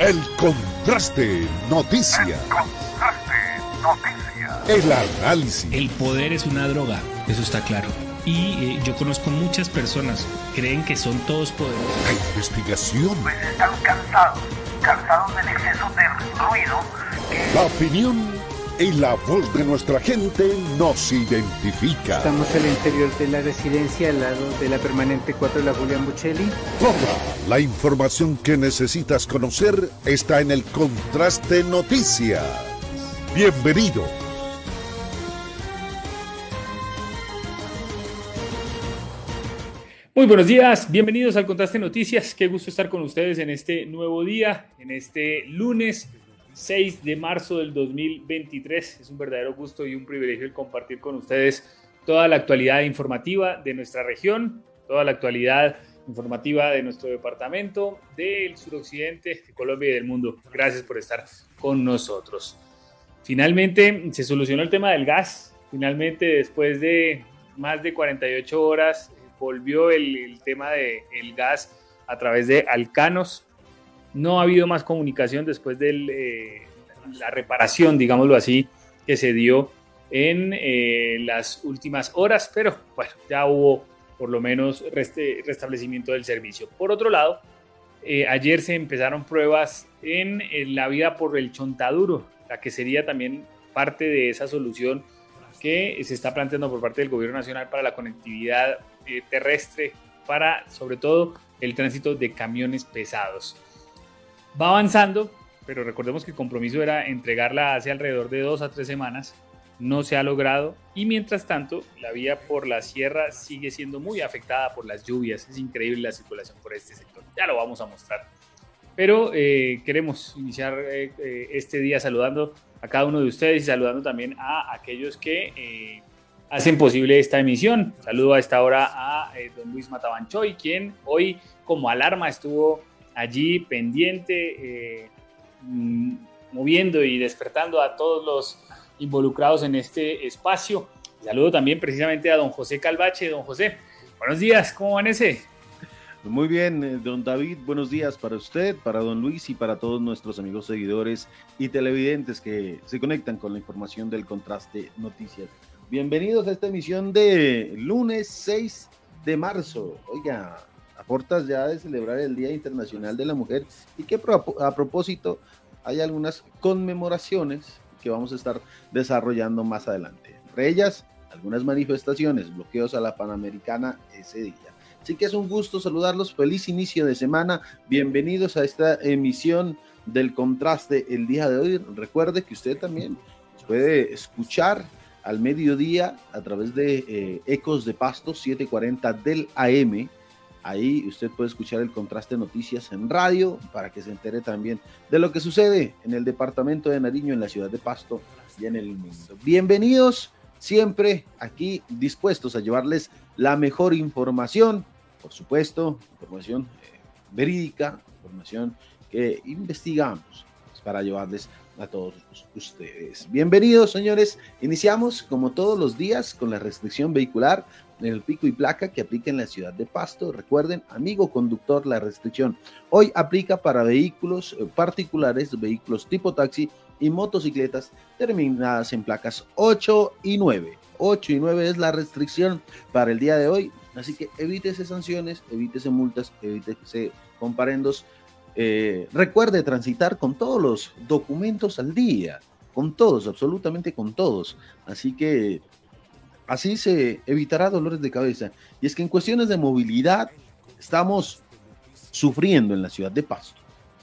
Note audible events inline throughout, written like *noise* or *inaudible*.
El contraste noticia. El contraste noticia. El análisis. El poder es una droga, eso está claro. Y eh, yo conozco muchas personas que creen que son todos poderosos. La investigación. Pues están cansados, cansados del exceso de ruido. La opinión y la voz de nuestra gente nos identifica. Estamos al interior de la residencia al lado de la permanente 4 de la Julián Buccelli. Toda la información que necesitas conocer está en el Contraste Noticias. Bienvenido. Muy buenos días, bienvenidos al Contraste Noticias. Qué gusto estar con ustedes en este nuevo día, en este lunes 6 de marzo del 2023. Es un verdadero gusto y un privilegio el compartir con ustedes toda la actualidad informativa de nuestra región, toda la actualidad informativa de nuestro departamento, del suroccidente, de Colombia y del mundo. Gracias por estar con nosotros. Finalmente se solucionó el tema del gas. Finalmente, después de más de 48 horas, volvió el, tema del el gas a través de Alcanos. No ha habido más comunicación después de eh, la reparación, digámoslo así, que se dio en eh, las últimas horas, pero bueno, ya hubo por lo menos restablecimiento del servicio. Por otro lado, eh, ayer se empezaron pruebas en, la vida por el chontaduro, la que sería también parte de esa solución que se está planteando por parte del gobierno nacional para la conectividad terrestre, para sobre todo el tránsito de camiones pesados va avanzando, pero recordemos que el compromiso era entregarla hace alrededor de dos a tres semanas. No se ha logrado y mientras tanto la vía por la sierra sigue siendo muy afectada por las lluvias. Es increíble la circulación por este sector. Ya lo vamos a mostrar. Pero eh, queremos iniciar eh, eh, este día saludando a cada uno de ustedes y saludando también a aquellos que hacen posible esta emisión. Saludo a esta hora a don Luis Matabanchoy, quien hoy como alarma estuvo allí pendiente, eh, moviendo y despertando a todos los involucrados en este espacio. Saludo también precisamente a don José Calvache. Don José, buenos días, ¿cómo amanece? Muy bien, don David, buenos días para usted, para don Luis y para todos nuestros amigos seguidores y televidentes que se conectan con la información del Contraste Noticias. Bienvenidos a esta emisión de lunes 6 de marzo. Oiga, a portas ya de celebrar el Día Internacional de la Mujer y que a propósito hay algunas conmemoraciones que vamos a estar desarrollando más adelante. Entre ellas, algunas manifestaciones, bloqueos a la Panamericana ese día. Así que es un gusto saludarlos, feliz inicio de semana, bienvenidos a esta emisión del contraste el día de hoy. Recuerde que usted también puede escuchar al mediodía a través de eh, Ecos de Pasto 740 del AM Ahí usted puede escuchar el contraste noticias en radio para que se entere también de lo que sucede en el departamento de Nariño, en la ciudad de Pasto y en el mundo. Bienvenidos siempre aquí dispuestos a llevarles la mejor información, por supuesto, información eh, verídica, información que investigamos para llevarles a todos ustedes. Bienvenidos, señores. Iniciamos, como todos los días, con la restricción vehicular el pico y placa que aplica en la ciudad de Pasto. Recuerden, amigo conductor, la restricción hoy aplica para vehículos eh, particulares, vehículos tipo taxi y motocicletas terminadas en placas 8 y 9. 8 y 9 es la restricción para el día de hoy. Así que evítese sanciones, evítese multas, evítese comparendos. Eh, recuerde transitar con todos los documentos al día, con todos, absolutamente con todos. Así que Así se evitará dolores de cabeza. Y es que en cuestiones de movilidad estamos sufriendo en la ciudad de Pasto.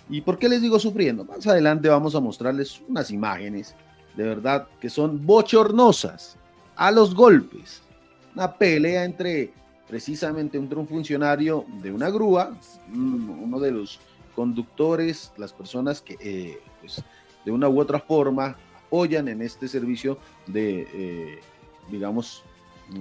¿Y por qué les digo sufriendo? Más adelante vamos a mostrarles unas imágenes de verdad que son bochornosas, a los golpes. Una pelea entre precisamente entre un funcionario de una grúa, uno de los conductores, las personas que eh, pues, de una u otra forma apoyan en este servicio de eh, digamos,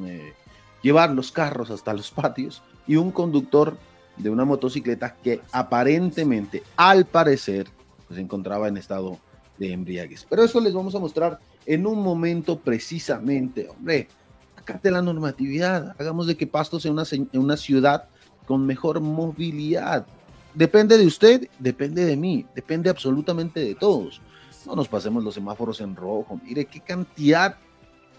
eh, llevar los carros hasta los *laughs* patios y un conductor de una motocicleta que aparentemente, al parecer, se encontraba en estado de embriaguez. Pero eso les vamos a mostrar en un momento precisamente, hombre, acate la normatividad, hagamos de que Pasto sea una, una ciudad con mejor movilidad. depende de usted, depende de mí, depende absolutamente de todos. No nos pasemos los semáforos en rojo. Mire qué cantidad,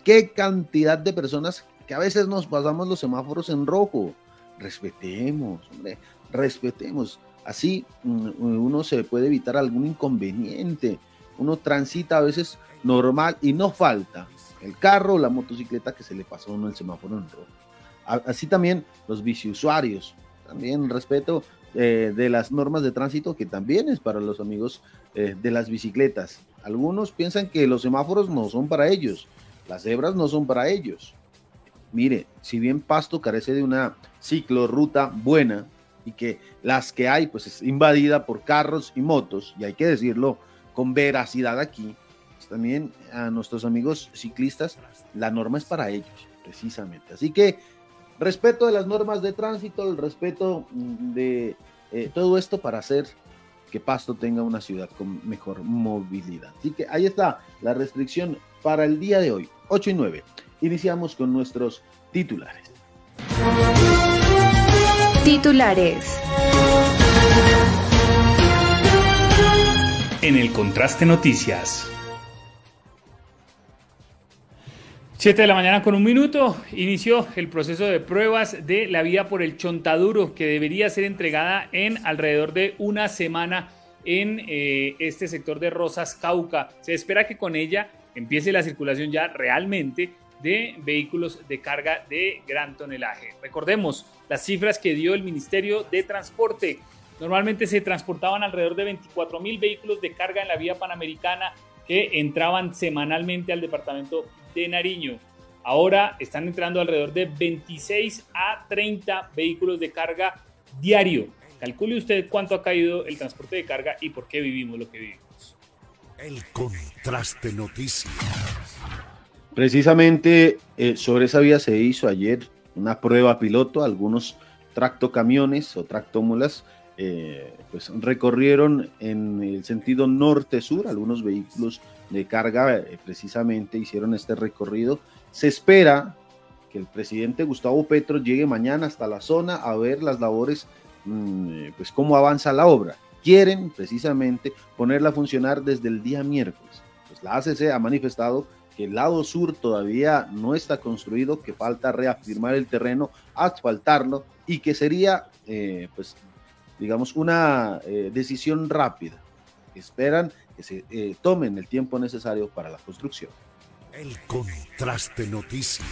qué cantidad de personas que a veces nos pasamos los semáforos en rojo. Respetemos, hombre, respetemos. Así mm, uno se puede evitar algún inconveniente. Uno transita a veces normal y no falta el carro o la motocicleta que se le pasó a uno el semáforo en rojo. Así también los biciusuarios. También respeto eh, de las normas de tránsito que también es para los amigos eh, de las bicicletas. Algunos piensan que los semáforos no son para ellos, las cebras no son para ellos. Mire, si bien Pasto carece de una ciclorruta buena y que las que hay pues es invadida por carros y motos, y hay que decirlo con veracidad aquí, pues, también a nuestros amigos ciclistas, la norma es para ellos, precisamente. Así que respeto de las normas de tránsito, el respeto mm, de eh, todo esto para hacer que Pasto tenga una ciudad con mejor movilidad. Así que ahí está la restricción para el día de hoy, 8 y 9. Iniciamos con nuestros titulares. Titulares. En el contraste noticias. 7 de la mañana con un minuto inició el proceso de pruebas de la vía por el Chontaduro que debería ser entregada en alrededor de una semana en eh, este sector de Rosas Cauca. Se espera que con ella empiece la circulación ya realmente de vehículos de carga de gran tonelaje. Recordemos las cifras que dio el Ministerio de Transporte. Normalmente se transportaban alrededor de 24 mil vehículos de carga en la vía panamericana que entraban semanalmente al departamento de Nariño. Ahora están entrando alrededor de 26 a 30 vehículos de carga diario. Calcule usted cuánto ha caído el transporte de carga y por qué vivimos lo que vivimos. El contraste noticias. Precisamente eh, sobre esa vía se hizo ayer una prueba piloto. Algunos tractocamiones o tractómulas eh, pues recorrieron en el sentido norte-sur. Algunos vehículos de carga eh, precisamente hicieron este recorrido. Se espera que el presidente Gustavo Petro llegue mañana hasta la zona a ver las labores, mm, eh, pues cómo avanza la obra. Quieren precisamente ponerla a funcionar desde el día miércoles. Pues la ACC ha manifestado que el lado sur todavía no está construido, que falta reafirmar el terreno, asfaltarlo y que sería, eh, pues, digamos, una decisión rápida. Esperan se eh, tomen el tiempo necesario para la construcción. El contraste noticias.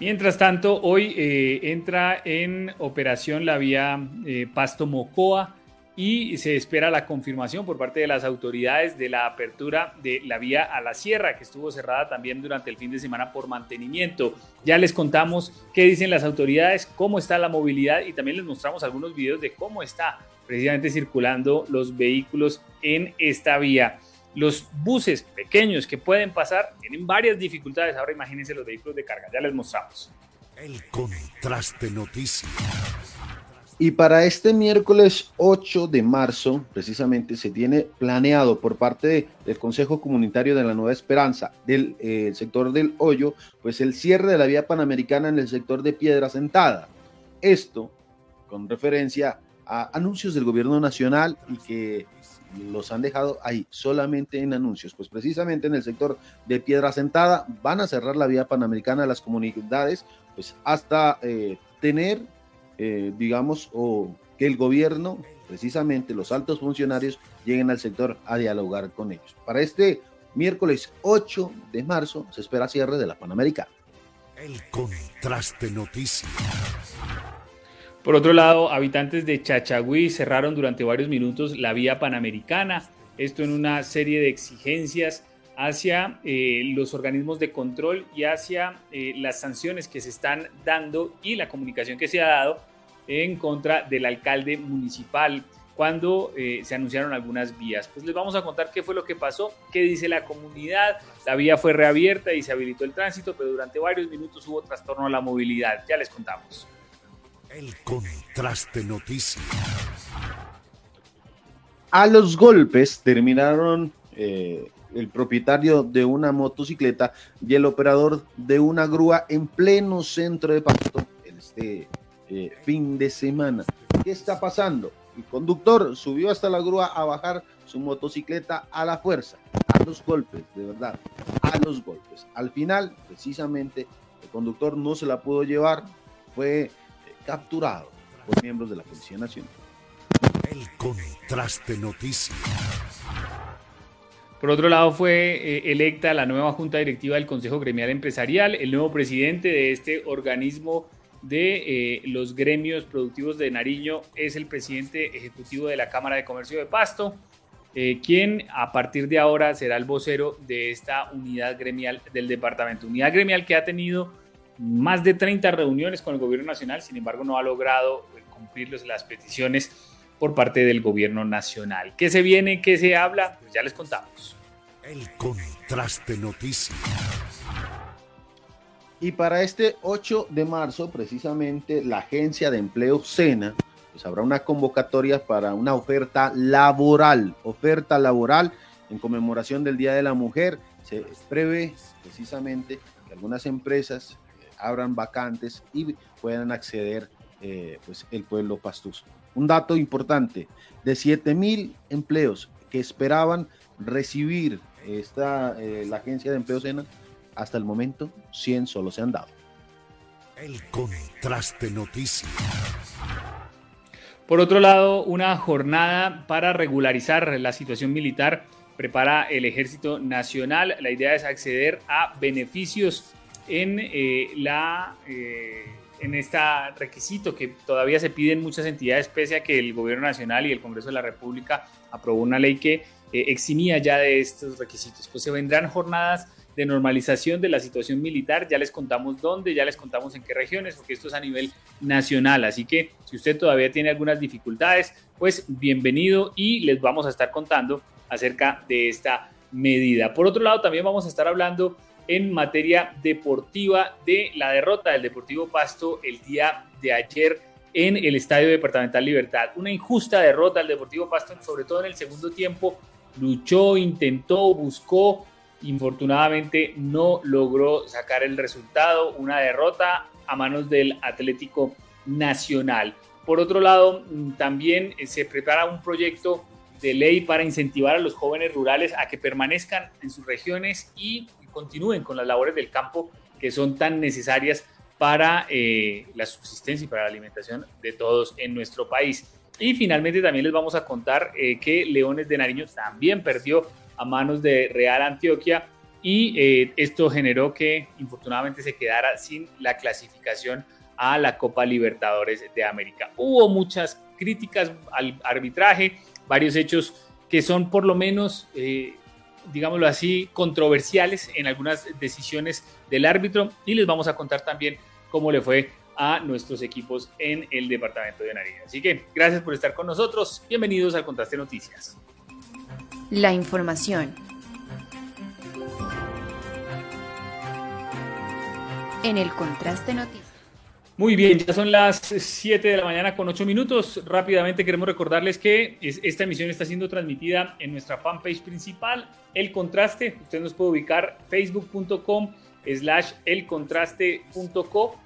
Mientras tanto, hoy eh, entra en operación la vía eh, Pasto Mocoa y se espera la confirmación por parte de las autoridades de la apertura de la vía a la sierra, que estuvo cerrada también durante el fin de semana por mantenimiento. Ya les contamos qué dicen las autoridades, cómo está la movilidad y también les mostramos algunos videos de cómo está precisamente circulando los vehículos en esta vía. Los buses pequeños que pueden pasar tienen varias dificultades. Ahora imagínense los vehículos de carga, ya les mostramos. El contraste noticias. Y para este miércoles 8 de marzo, precisamente, se tiene planeado por parte del Consejo Comunitario de la Nueva Esperanza del eh, sector del Hoyo, pues el cierre de la vía panamericana en el sector de Piedra Sentada. Esto con referencia anuncios del gobierno nacional y que los han dejado ahí solamente en anuncios. Pues precisamente en el sector de Piedra Sentada van a cerrar la vía panamericana de las comunidades, pues hasta eh, tener, eh, digamos, o que el gobierno, precisamente los altos funcionarios, lleguen al sector a dialogar con ellos. Para este miércoles 8 de marzo se espera cierre de la Panamericana. El contraste noticias. Por otro lado, habitantes de Chachagüí cerraron durante varios minutos la vía panamericana, esto en una serie de exigencias hacia eh, los organismos de control y hacia eh, las sanciones que se están dando y la comunicación que se ha dado en contra del alcalde municipal cuando eh, se anunciaron algunas vías. Pues les vamos a contar qué fue lo que pasó, qué dice la comunidad. La vía fue reabierta y se habilitó el tránsito, pero durante varios minutos hubo trastorno a la movilidad. Ya les contamos. El contraste noticias. A los golpes terminaron eh, el propietario de una motocicleta y el operador de una grúa en pleno centro de Pasto este eh, fin de semana. ¿Qué está pasando? El conductor subió hasta la grúa a bajar su motocicleta a la fuerza, a los golpes, de verdad, a los golpes. Al final, precisamente, el conductor no se la pudo llevar, fue capturado por miembros de la Policía Nacional. El contraste noticias. Por otro lado, fue eh, electa la nueva Junta Directiva del Consejo Gremial Empresarial, el nuevo presidente de este organismo de eh, los gremios productivos de Nariño es el presidente ejecutivo de la Cámara de Comercio de Pasto, eh, quien a partir de ahora será el vocero de esta unidad gremial del departamento. Unidad gremial que ha tenido más de 30 reuniones con el gobierno nacional, sin embargo no ha logrado cumplir las peticiones por parte del gobierno nacional. ¿Qué se viene? ¿Qué se habla? Pues ya les contamos. El contraste noticias. Y para este 8 de marzo, precisamente, la agencia de empleo SENA, pues habrá una convocatoria para una oferta laboral, oferta laboral en conmemoración del Día de la Mujer. Se prevé precisamente que algunas empresas eh, abran vacantes y puedan acceder eh, pues el pueblo pastuso. Un dato importante, de 7 mil empleos que esperaban recibir esta, eh, la agencia de empleo SENA, hasta el momento 100 solo se han dado. El contraste noticias. Por otro lado, una jornada para regularizar la situación militar prepara el Ejército Nacional. La idea es acceder a beneficios en eh, la eh, en este requisito que todavía se piden muchas entidades, pese a que el Gobierno Nacional y el Congreso de la República aprobó una ley que eh, eximía ya de estos requisitos. Pues se vendrán jornadas de normalización de la situación militar. Ya les contamos dónde, ya les contamos en qué regiones, porque esto es a nivel nacional. Así que si usted todavía tiene algunas dificultades, pues bienvenido y les vamos a estar contando acerca de esta medida. Por otro lado, también vamos a estar hablando en materia deportiva de la derrota del Deportivo Pasto el día de ayer en el Estadio Departamental Libertad. Una injusta derrota del Deportivo Pasto, sobre todo en el segundo tiempo. Luchó, intentó, buscó, infortunadamente no logró sacar el resultado, una derrota a manos del Atlético Nacional. Por otro lado, mm, también eh, se prepara un proyecto de ley para incentivar a los jóvenes rurales a que permanezcan en sus regiones y continúen con las labores del campo que son tan necesarias para eh, la subsistencia y para la alimentación de todos en nuestro país. Y finalmente también les vamos a contar eh, que Leones de Nariño también perdió a manos de Real Antioquia y eh, esto generó que infortunadamente se quedara sin la clasificación a la Copa Libertadores de América. Hubo muchas críticas al arbitraje, varios hechos que son por lo menos, digámoslo así, controversiales en algunas decisiones del árbitro y les vamos a contar también cómo le fue a nuestros equipos en el departamento de Nariño. Así que gracias por estar con nosotros. Bienvenidos al Contraste Noticias la información. En el contraste noticias. Muy bien, ya son las 7 de la mañana con 8 minutos. Rápidamente queremos recordarles que esta emisión está siendo transmitida en nuestra fanpage principal, El Contraste. Usted nos puede ubicar facebook.com slash elcontraste.co.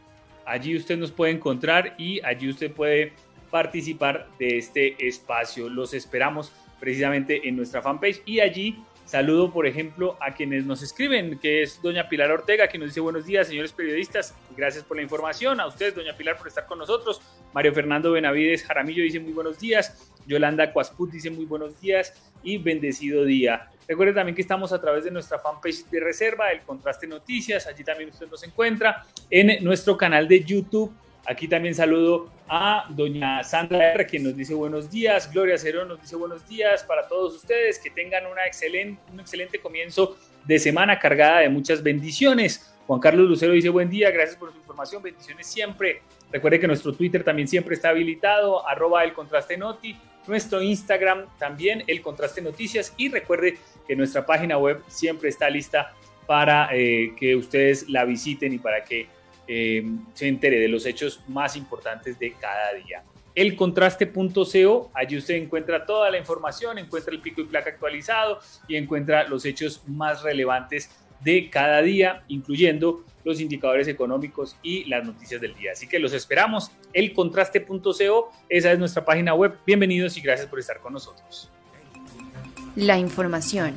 Allí usted nos puede encontrar y allí usted puede participar de este espacio. Los esperamos precisamente en nuestra fanpage y allí saludo, por ejemplo, a quienes nos escriben, que es doña Pilar Ortega, que nos dice buenos días, señores periodistas, gracias por la información, a usted, doña Pilar, por estar con nosotros, Mario Fernando Benavides Jaramillo dice muy buenos días, Yolanda Cuasput dice muy buenos días y bendecido día. Recuerde también que estamos a través de nuestra fanpage de reserva, el Contraste Noticias, allí también usted nos encuentra, en nuestro canal de YouTube, Aquí también saludo a doña Sandra R, quien nos dice buenos días. Gloria Cerón nos dice buenos días para todos ustedes. Que tengan una excelente, un excelente comienzo de semana cargada de muchas bendiciones. Juan Carlos Lucero dice buen día, gracias por su información, bendiciones siempre. Recuerde que nuestro Twitter también siempre está habilitado, arroba el contraste noti. Nuestro Instagram también, el contraste noticias. Y recuerde que nuestra página web siempre está lista para eh, que ustedes la visiten y para que eh, se entere de los hechos más importantes de cada día. El contraste.co, allí usted encuentra toda la información, encuentra el pico y placa actualizado y encuentra los hechos más relevantes de cada día, incluyendo los indicadores económicos y las noticias del día. Así que los esperamos. Elcontraste.co, esa es nuestra página web. Bienvenidos y gracias por estar con nosotros. La información.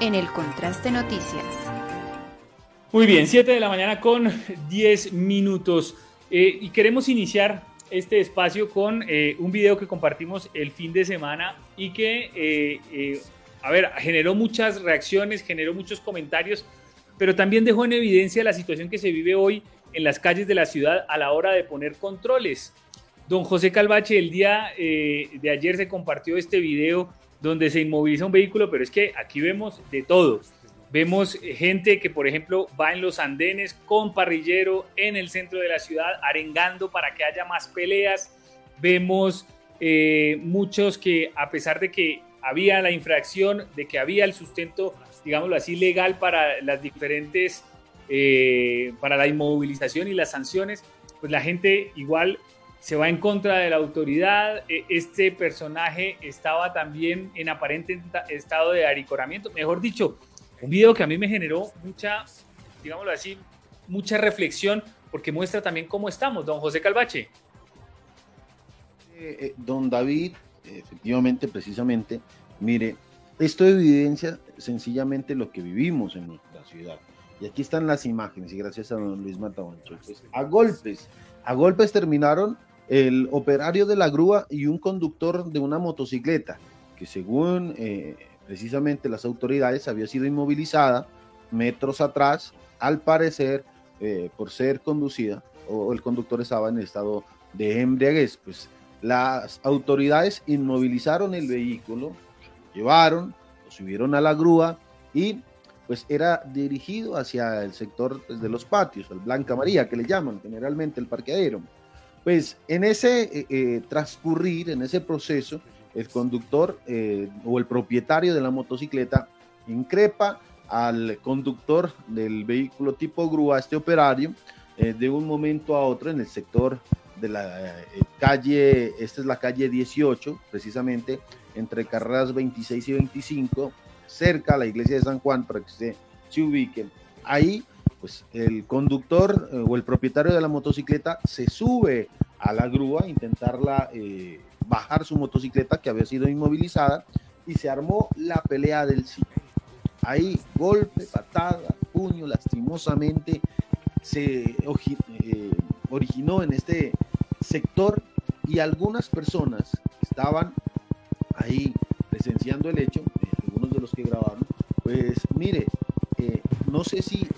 En el Contraste Noticias. Muy bien, 7 de la mañana con 10 minutos. Eh, y queremos iniciar este espacio con eh, un video que compartimos el fin de semana y que eh, a ver, generó muchas reacciones, generó muchos comentarios, pero también dejó en evidencia la situación que se vive hoy en las calles de la ciudad a la hora de poner controles. Don José Calvache, el día de ayer se compartió este video donde se inmoviliza un vehículo, pero es que aquí vemos de todo. Vemos gente que, por ejemplo, va en los andenes con parrillero en el centro de la ciudad, arengando para que haya más peleas. Vemos eh, muchos que, a pesar de que había la infracción, de que había el sustento, digámoslo así, legal para las diferentes, eh, para la inmovilización y las sanciones, pues la gente igual se va en contra de la autoridad. E, este personaje estaba también en aparente estado de aricoramiento. Mejor dicho, un video que a mí me generó mucha, digámoslo así, mucha reflexión porque muestra también cómo estamos, don José Calvache. Eh, eh, don David, efectivamente, precisamente, mire, esto evidencia sencillamente lo que vivimos en nuestra ciudad. Y aquí están las imágenes, y gracias a don Luis Matabancho. Pues, a golpes, a golpes terminaron el operario de la grúa y un conductor de una motocicleta, que según eh, precisamente las autoridades había sido inmovilizada metros atrás, al parecer eh, por ser conducida, o el conductor estaba en estado de embriaguez. Pues las autoridades inmovilizaron el vehículo, llevaron, lo subieron a la grúa y pues era dirigido hacia el sector pues, de los patios, el Blanca María, que le llaman generalmente el parqueadero. Pues en ese eh, eh, transcurrir, en ese proceso, el conductor eh, o el propietario de la motocicleta increpa al conductor del vehículo tipo grúa, este operario, de un momento a otro en el sector de la calle, esta es la calle 18, precisamente entre carreras 26 y 25, cerca a la iglesia de San Juan, para que se, se ubiquen. Ahí, pues el conductor eh, o el propietario de la motocicleta se sube a la grúa a intentarla eh, bajar su motocicleta que había sido inmovilizada y se armó la pelea del cine. Ahí, golpe, patada, puño, lastimosamente se originó en este sector y algunas personas estaban ahí presenciando el hecho, eh, algunos de los que grabaron, pues mire, eh, no sé si eh,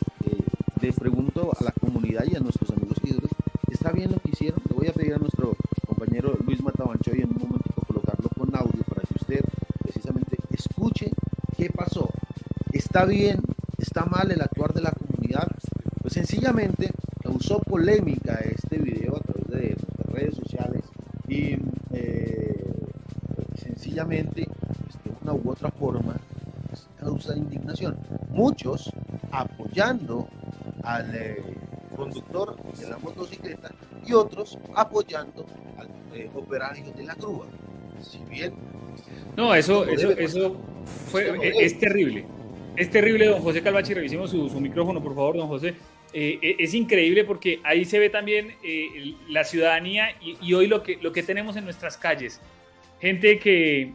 le pregunto a la comunidad y a nuestros amigos seguidores, ¿está bien lo que hicieron? Le voy a pedir a nuestro compañero Luis Matabancho y en un momento colocarlo con audio para que usted precisamente escuche qué pasó. ¿Está bien? ¿Está mal el actuar de la comunidad? Pues sencillamente causó polémica este video a través de redes sociales y eh, sencillamente pues, de una u otra forma pues, causa indignación. Muchos apoyando al eh, conductor de la motocicleta y otros apoyando al eh, operario de la grúa. Si bien no, eso, eso, eso fue, es, terrible. Es terrible, don José Calvachi. Revisemos su, su micrófono, por favor, don José. Eh, eh, es increíble porque ahí se ve también eh, la ciudadanía y, hoy lo que, lo que tenemos en nuestras calles. Gente que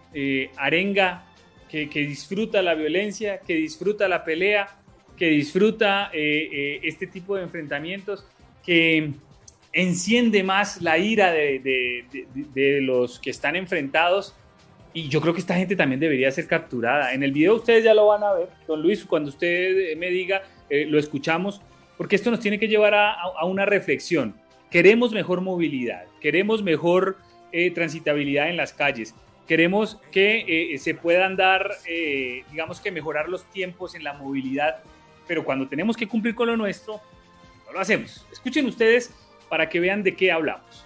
arenga, que, disfruta la violencia, que disfruta la pelea, que disfruta este tipo de enfrentamientos, que enciende más la ira de, de, los que están enfrentados. Y yo creo que esta gente también debería ser capturada. En el video ustedes ya lo van a ver, don Luis, cuando usted me diga, lo escuchamos porque esto nos tiene que llevar a, una reflexión. Queremos mejor movilidad, queremos mejor eh, transitabilidad en las calles, queremos que eh, se puedan dar, eh, digamos que mejorar los tiempos en la movilidad, pero cuando tenemos que cumplir con lo nuestro, no lo hacemos. Escuchen ustedes para que vean de qué hablamos.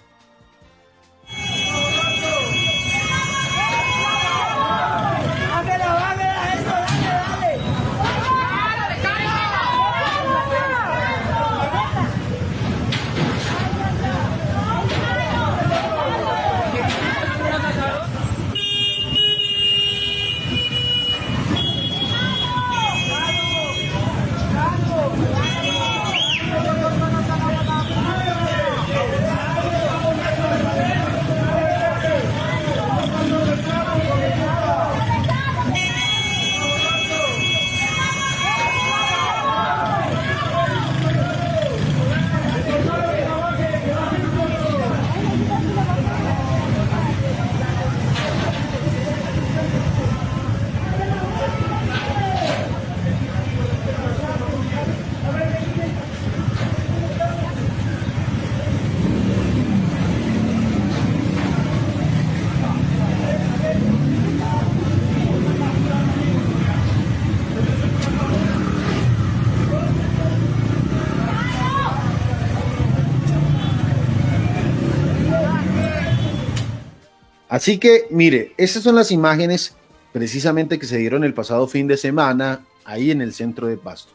Así que, mire, esas son las imágenes precisamente que se dieron el pasado fin de semana ahí en el centro de Pasto.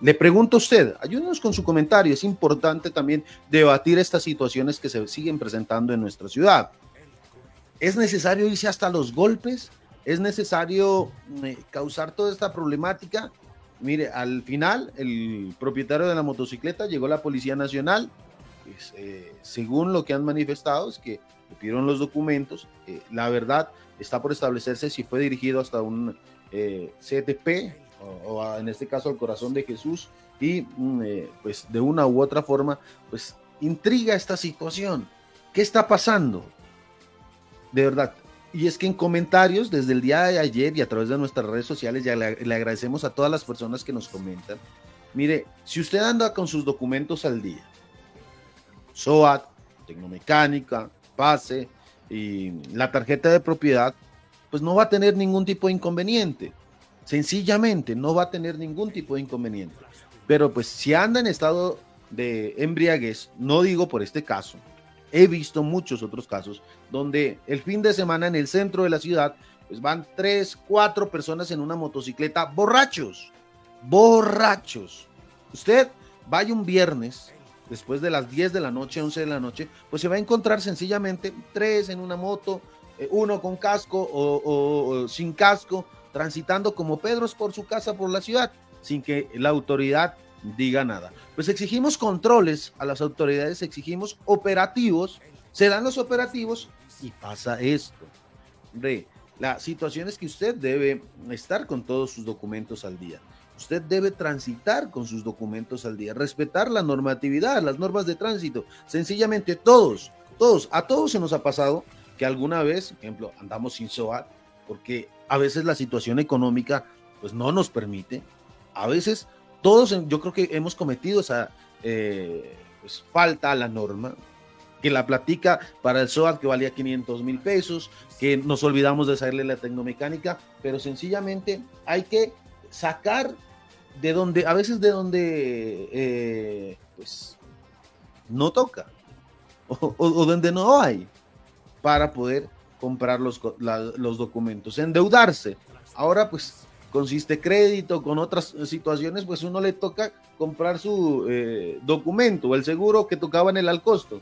Le pregunto a usted, ayúdenos con su comentario, es importante también debatir estas situaciones que se siguen presentando en nuestra ciudad. ¿Es necesario irse hasta los golpes? ¿Es necesario eh, causar toda esta problemática? Mire, al final el propietario de la motocicleta llegó a la Policía Nacional, pues, eh, según lo que han manifestado es que pidieron los documentos, eh, la verdad está por establecerse si fue dirigido hasta un CTP o, en este caso al corazón de Jesús y mm, pues de una u otra forma pues intriga esta situación. ¿Qué está pasando? De verdad, y es que en comentarios desde el día de ayer y a través de nuestras redes sociales ya le, agradecemos a todas las personas que nos comentan. Mire, si usted anda con sus documentos al día, SOAT, Tecnomecánica, PASE y la tarjeta de propiedad, pues no va a tener ningún tipo de inconveniente. Sencillamente no va a tener ningún tipo de inconveniente. Pero pues si anda en estado de embriaguez, no digo por este caso, he visto muchos otros casos donde el fin de semana en el centro de la ciudad, pues van tres, cuatro personas en una motocicleta borrachos, borrachos. Usted vaya un viernes, después de las 10 de la noche, 11 de la noche, pues se va a encontrar sencillamente tres en una moto, eh, uno con casco o, sin casco, transitando como Pedros por su casa, por la ciudad, sin que la autoridad diga nada. Pues exigimos controles a las autoridades, exigimos operativos, se dan los operativos y pasa esto. La situación es que usted debe estar con todos sus documentos al día. Usted debe transitar con sus documentos al día, respetar la normatividad, las normas de tránsito. Sencillamente todos, todos, a todos se nos ha pasado que alguna vez, por ejemplo, andamos sin SOAT, porque a veces la situación económica pues no nos permite. A veces todos yo creo que hemos cometido esa eh, pues, falta a la norma, que la platica para el SOAT que valía 500 mil pesos, que nos olvidamos de hacerle la tecnomecánica, pero sencillamente hay que sacar de donde, a veces de donde, eh, pues, no toca, o, donde no hay, para poder comprar los, los documentos, endeudarse. Ahora, pues, consiste crédito, con otras situaciones, pues uno le toca comprar su eh, documento, el seguro que tocaba en el al costo,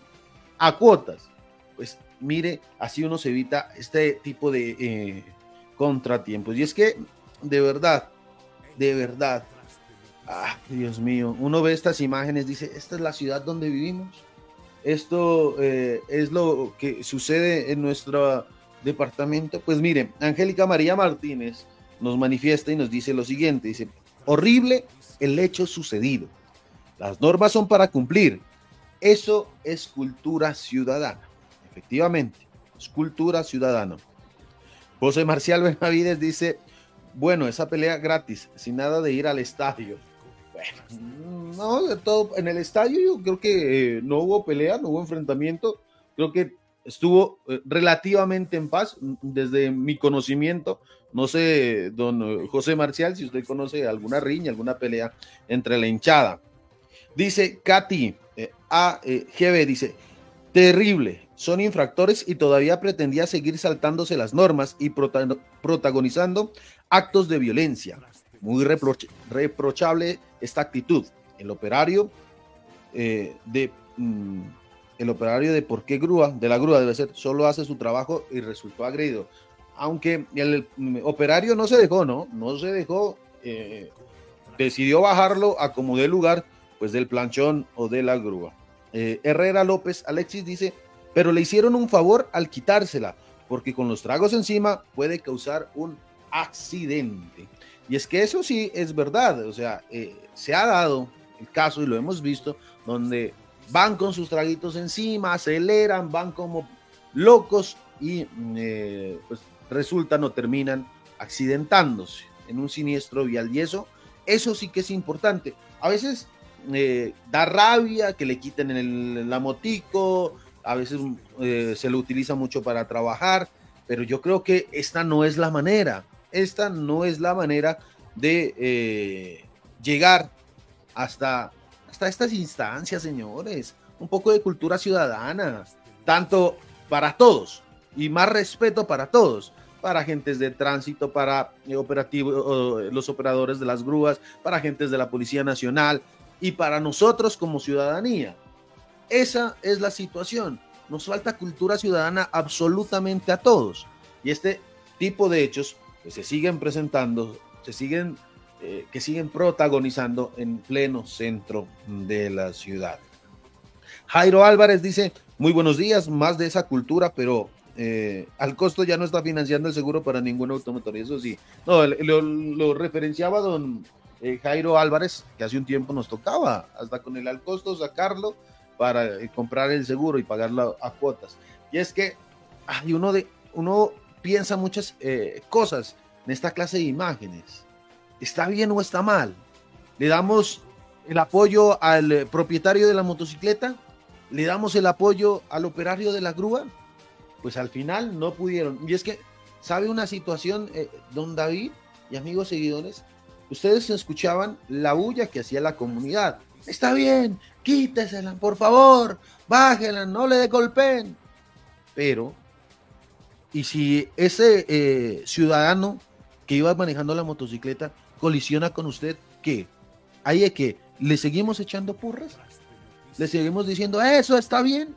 a cuotas. Pues mire, así uno se evita este tipo de eh, contratiempos. Y es que, de verdad, de verdad, ah, Dios mío, uno ve estas imágenes, dice, esta es la ciudad donde vivimos. Esto eh, es lo que sucede en nuestro departamento. Pues mire, Angélica María Martínez, nos manifiesta y nos dice lo siguiente, dice, horrible el hecho sucedido. Las normas son para cumplir. Eso es cultura ciudadana. Efectivamente, es cultura ciudadana. José Marcial Benavides dice, bueno, esa pelea gratis, sin nada de ir al estadio. Bueno, no, todo, en el estadio yo creo que eh, no hubo pelea, no hubo enfrentamiento. Creo que estuvo eh, relativamente en paz desde mi conocimiento. No sé, don José Marcial, si usted conoce alguna riña, alguna pelea entre la hinchada. Dice Katy eh, AGB, eh, dice, terrible, son infractores y todavía pretendía seguir saltándose las normas y protagonizando actos de violencia. Muy reprochable esta actitud. El operario de... Mm, el operario de por qué grúa, de la grúa debe ser, solo hace su trabajo y resultó agredido. Aunque el operario no se dejó, ¿no? No se dejó, eh, decidió bajarlo a como de lugar, pues del planchón o de la grúa. Eh, Herrera López Alexis dice, pero le hicieron un favor al quitársela, porque con los tragos encima puede causar un accidente. Y es que eso sí es verdad, o sea, eh, se ha dado el caso y lo hemos visto, donde van con sus traguitos encima, aceleran, van como locos y eh, pues resultan o terminan accidentándose en un siniestro vial. Y eso, eso sí que es importante. A veces eh, da rabia que le quiten el, la motico, a veces eh, se lo utiliza mucho para trabajar, pero yo creo que esta no es la manera. Esta no es la manera de llegar hasta hasta estas instancias, señores. Un poco de cultura ciudadana, tanto para todos, y más respeto para todos, para agentes de tránsito, para eh, operativo, los operadores de las grúas, para agentes de la Policía Nacional y para nosotros como ciudadanía. Esa es la situación. Nos falta cultura ciudadana absolutamente a todos. Y este tipo de hechos se siguen presentando, se siguen, eh, que siguen protagonizando en pleno centro de la ciudad. Jairo Álvarez dice, muy buenos días, más de esa cultura, pero eh, al costo ya no está financiando el seguro para ningún automotor. Eso sí, no, lo, referenciaba don eh, Jairo Álvarez, que hace un tiempo nos tocaba, hasta con el al costo sacarlo para comprar el seguro y pagarlo a, cuotas. Y es que hay uno, de, uno piensa muchas cosas en esta clase de imágenes. ¿Está bien o está mal? ¿Le damos el apoyo al propietario de la motocicleta? ¿Le damos el apoyo al operario de la grúa? pues al final no pudieron. Y es que, ¿sabe una situación, eh, don David y amigos seguidores? Ustedes escuchaban la bulla que hacía la comunidad. Está bien, quítesela, por favor, bájela, no le golpeen. Pero, ¿y si ese eh, ciudadano que iba manejando la motocicleta colisiona con usted, qué? Ahí es que le seguimos echando purras, le seguimos diciendo, eso está bien.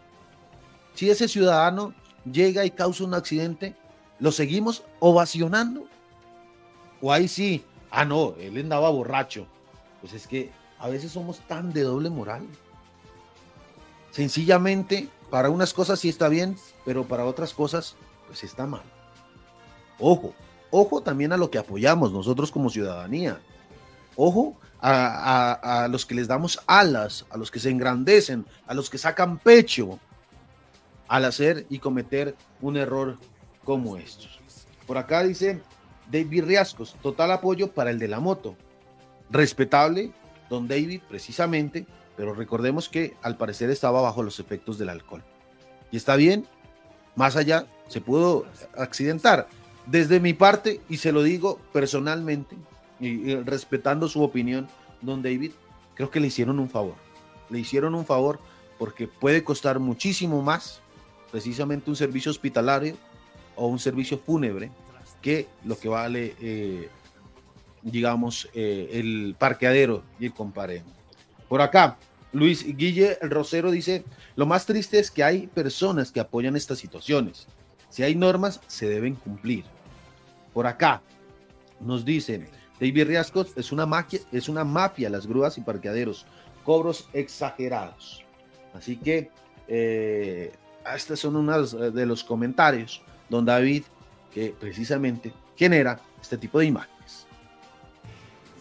Si ese ciudadano llega y causa un accidente, ¿lo seguimos ovacionando? O ahí sí, ah, no, él andaba borracho. Pues es que a veces somos tan de doble moral. Sencillamente, para unas cosas sí está bien, pero para otras cosas, pues está mal. Ojo, ojo también a lo que apoyamos nosotros como ciudadanía. Ojo a, los que les damos alas, a los que se engrandecen, a los que sacan pecho, al hacer y cometer un error como estos. Por acá dice David Riascos, total apoyo para el de la moto. Respetable, don David, precisamente, pero recordemos que al parecer estaba bajo los efectos del alcohol. Y está bien, más allá, se pudo accidentar. Desde mi parte, y se lo digo personalmente, y, respetando su opinión, don David, creo que le hicieron un favor. Le hicieron un favor porque puede costar muchísimo más precisamente un servicio hospitalario o un servicio fúnebre que lo que vale, eh, digamos, eh, el parqueadero y el comparendo. Por acá, Luis Guille Rosero dice, lo más triste es que hay personas que apoyan estas situaciones. Si hay normas, se deben cumplir. Por acá, nos dicen, David Riascos es una, mafia, es una mafia las grúas y parqueaderos, cobros exagerados. Así que eh, estos son unos eh, de los comentarios, don David, que precisamente genera este tipo de imágenes.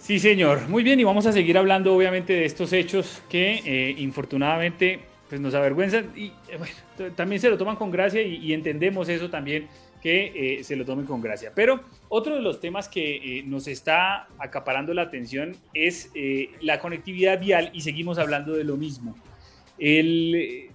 Sí, señor. Muy bien, y vamos a seguir hablando obviamente de estos hechos que eh, infortunadamente pues, nos avergüenzan y eh, también se lo toman con gracia y, entendemos eso también que se lo tomen con gracia. Pero otro de los temas que nos está acaparando la atención es la conectividad vial y seguimos hablando de lo mismo. El,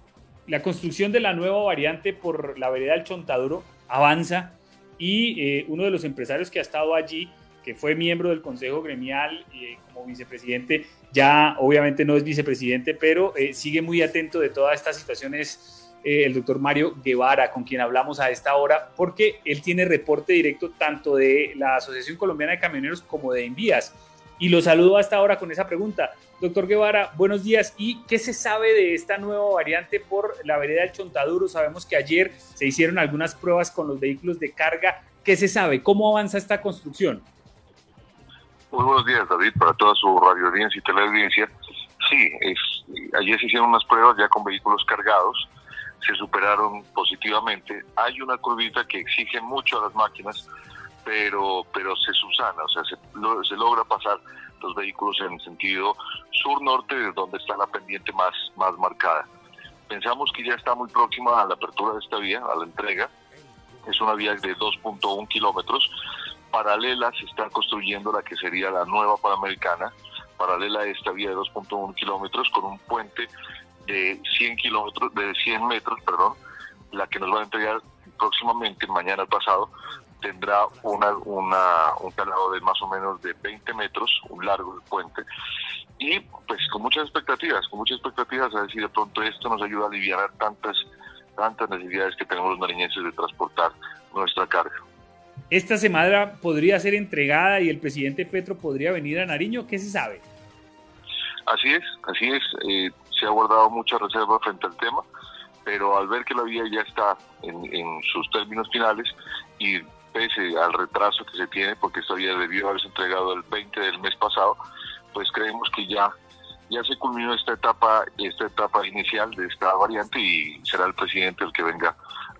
la construcción de la nueva variante por la vereda del Chontaduro avanza y eh, uno de los empresarios que ha estado allí, que fue miembro del Consejo Gremial y eh, como vicepresidente, ya obviamente no es vicepresidente, pero eh, sigue muy atento de todas estas situaciones, el doctor Mario Guevara, con quien hablamos a esta hora, porque él tiene reporte directo tanto de la Asociación Colombiana de Camioneros como de Envías. Y lo saludo hasta ahora con esa pregunta. Doctor Guevara, buenos días. ¿Y qué se sabe de esta nueva variante por la vereda del Chontaduro? Sabemos que ayer se hicieron algunas pruebas con los vehículos de carga. ¿Qué se sabe? ¿Cómo avanza esta construcción? Muy buenos días, David, para toda su radio y teleaudiencia. Sí, es, ayer se hicieron unas pruebas ya con vehículos cargados, se superaron positivamente. Hay una curvita que exige mucho a las máquinas, pero, pero se susana, o sea, se, se logra pasar los vehículos en sentido sur-norte, donde está la pendiente más, más marcada. Pensamos que ya está muy próxima a la apertura de esta vía, a la entrega. Es una vía de 2.1 kilómetros. Paralela se está construyendo la que sería la nueva Panamericana, paralela a esta vía de 2.1 kilómetros con un puente de 100 kilómetros, de 100 metros, perdón, la que nos va a entregar próximamente, mañana pasado, tendrá una, una, un calado de más o menos de 20 metros, un largo puente, y pues con muchas expectativas, con muchas expectativas, a decir, de pronto esto nos ayuda a aliviar tantas tantas necesidades que tenemos los nariñenses de transportar nuestra carga. Esta semana podría ser entregada y el presidente Petro podría venir a Nariño, ¿qué se sabe? Así es, así es. Eh, se ha guardado mucha reserva frente al tema, pero al ver que la vía ya está en, sus términos finales y pese al retraso que se tiene, porque esta vía debió haberse entregado el 20 del mes pasado, pues creemos que ya ya se culminó esta etapa esta etapa inicial de esta variante y será el presidente el que venga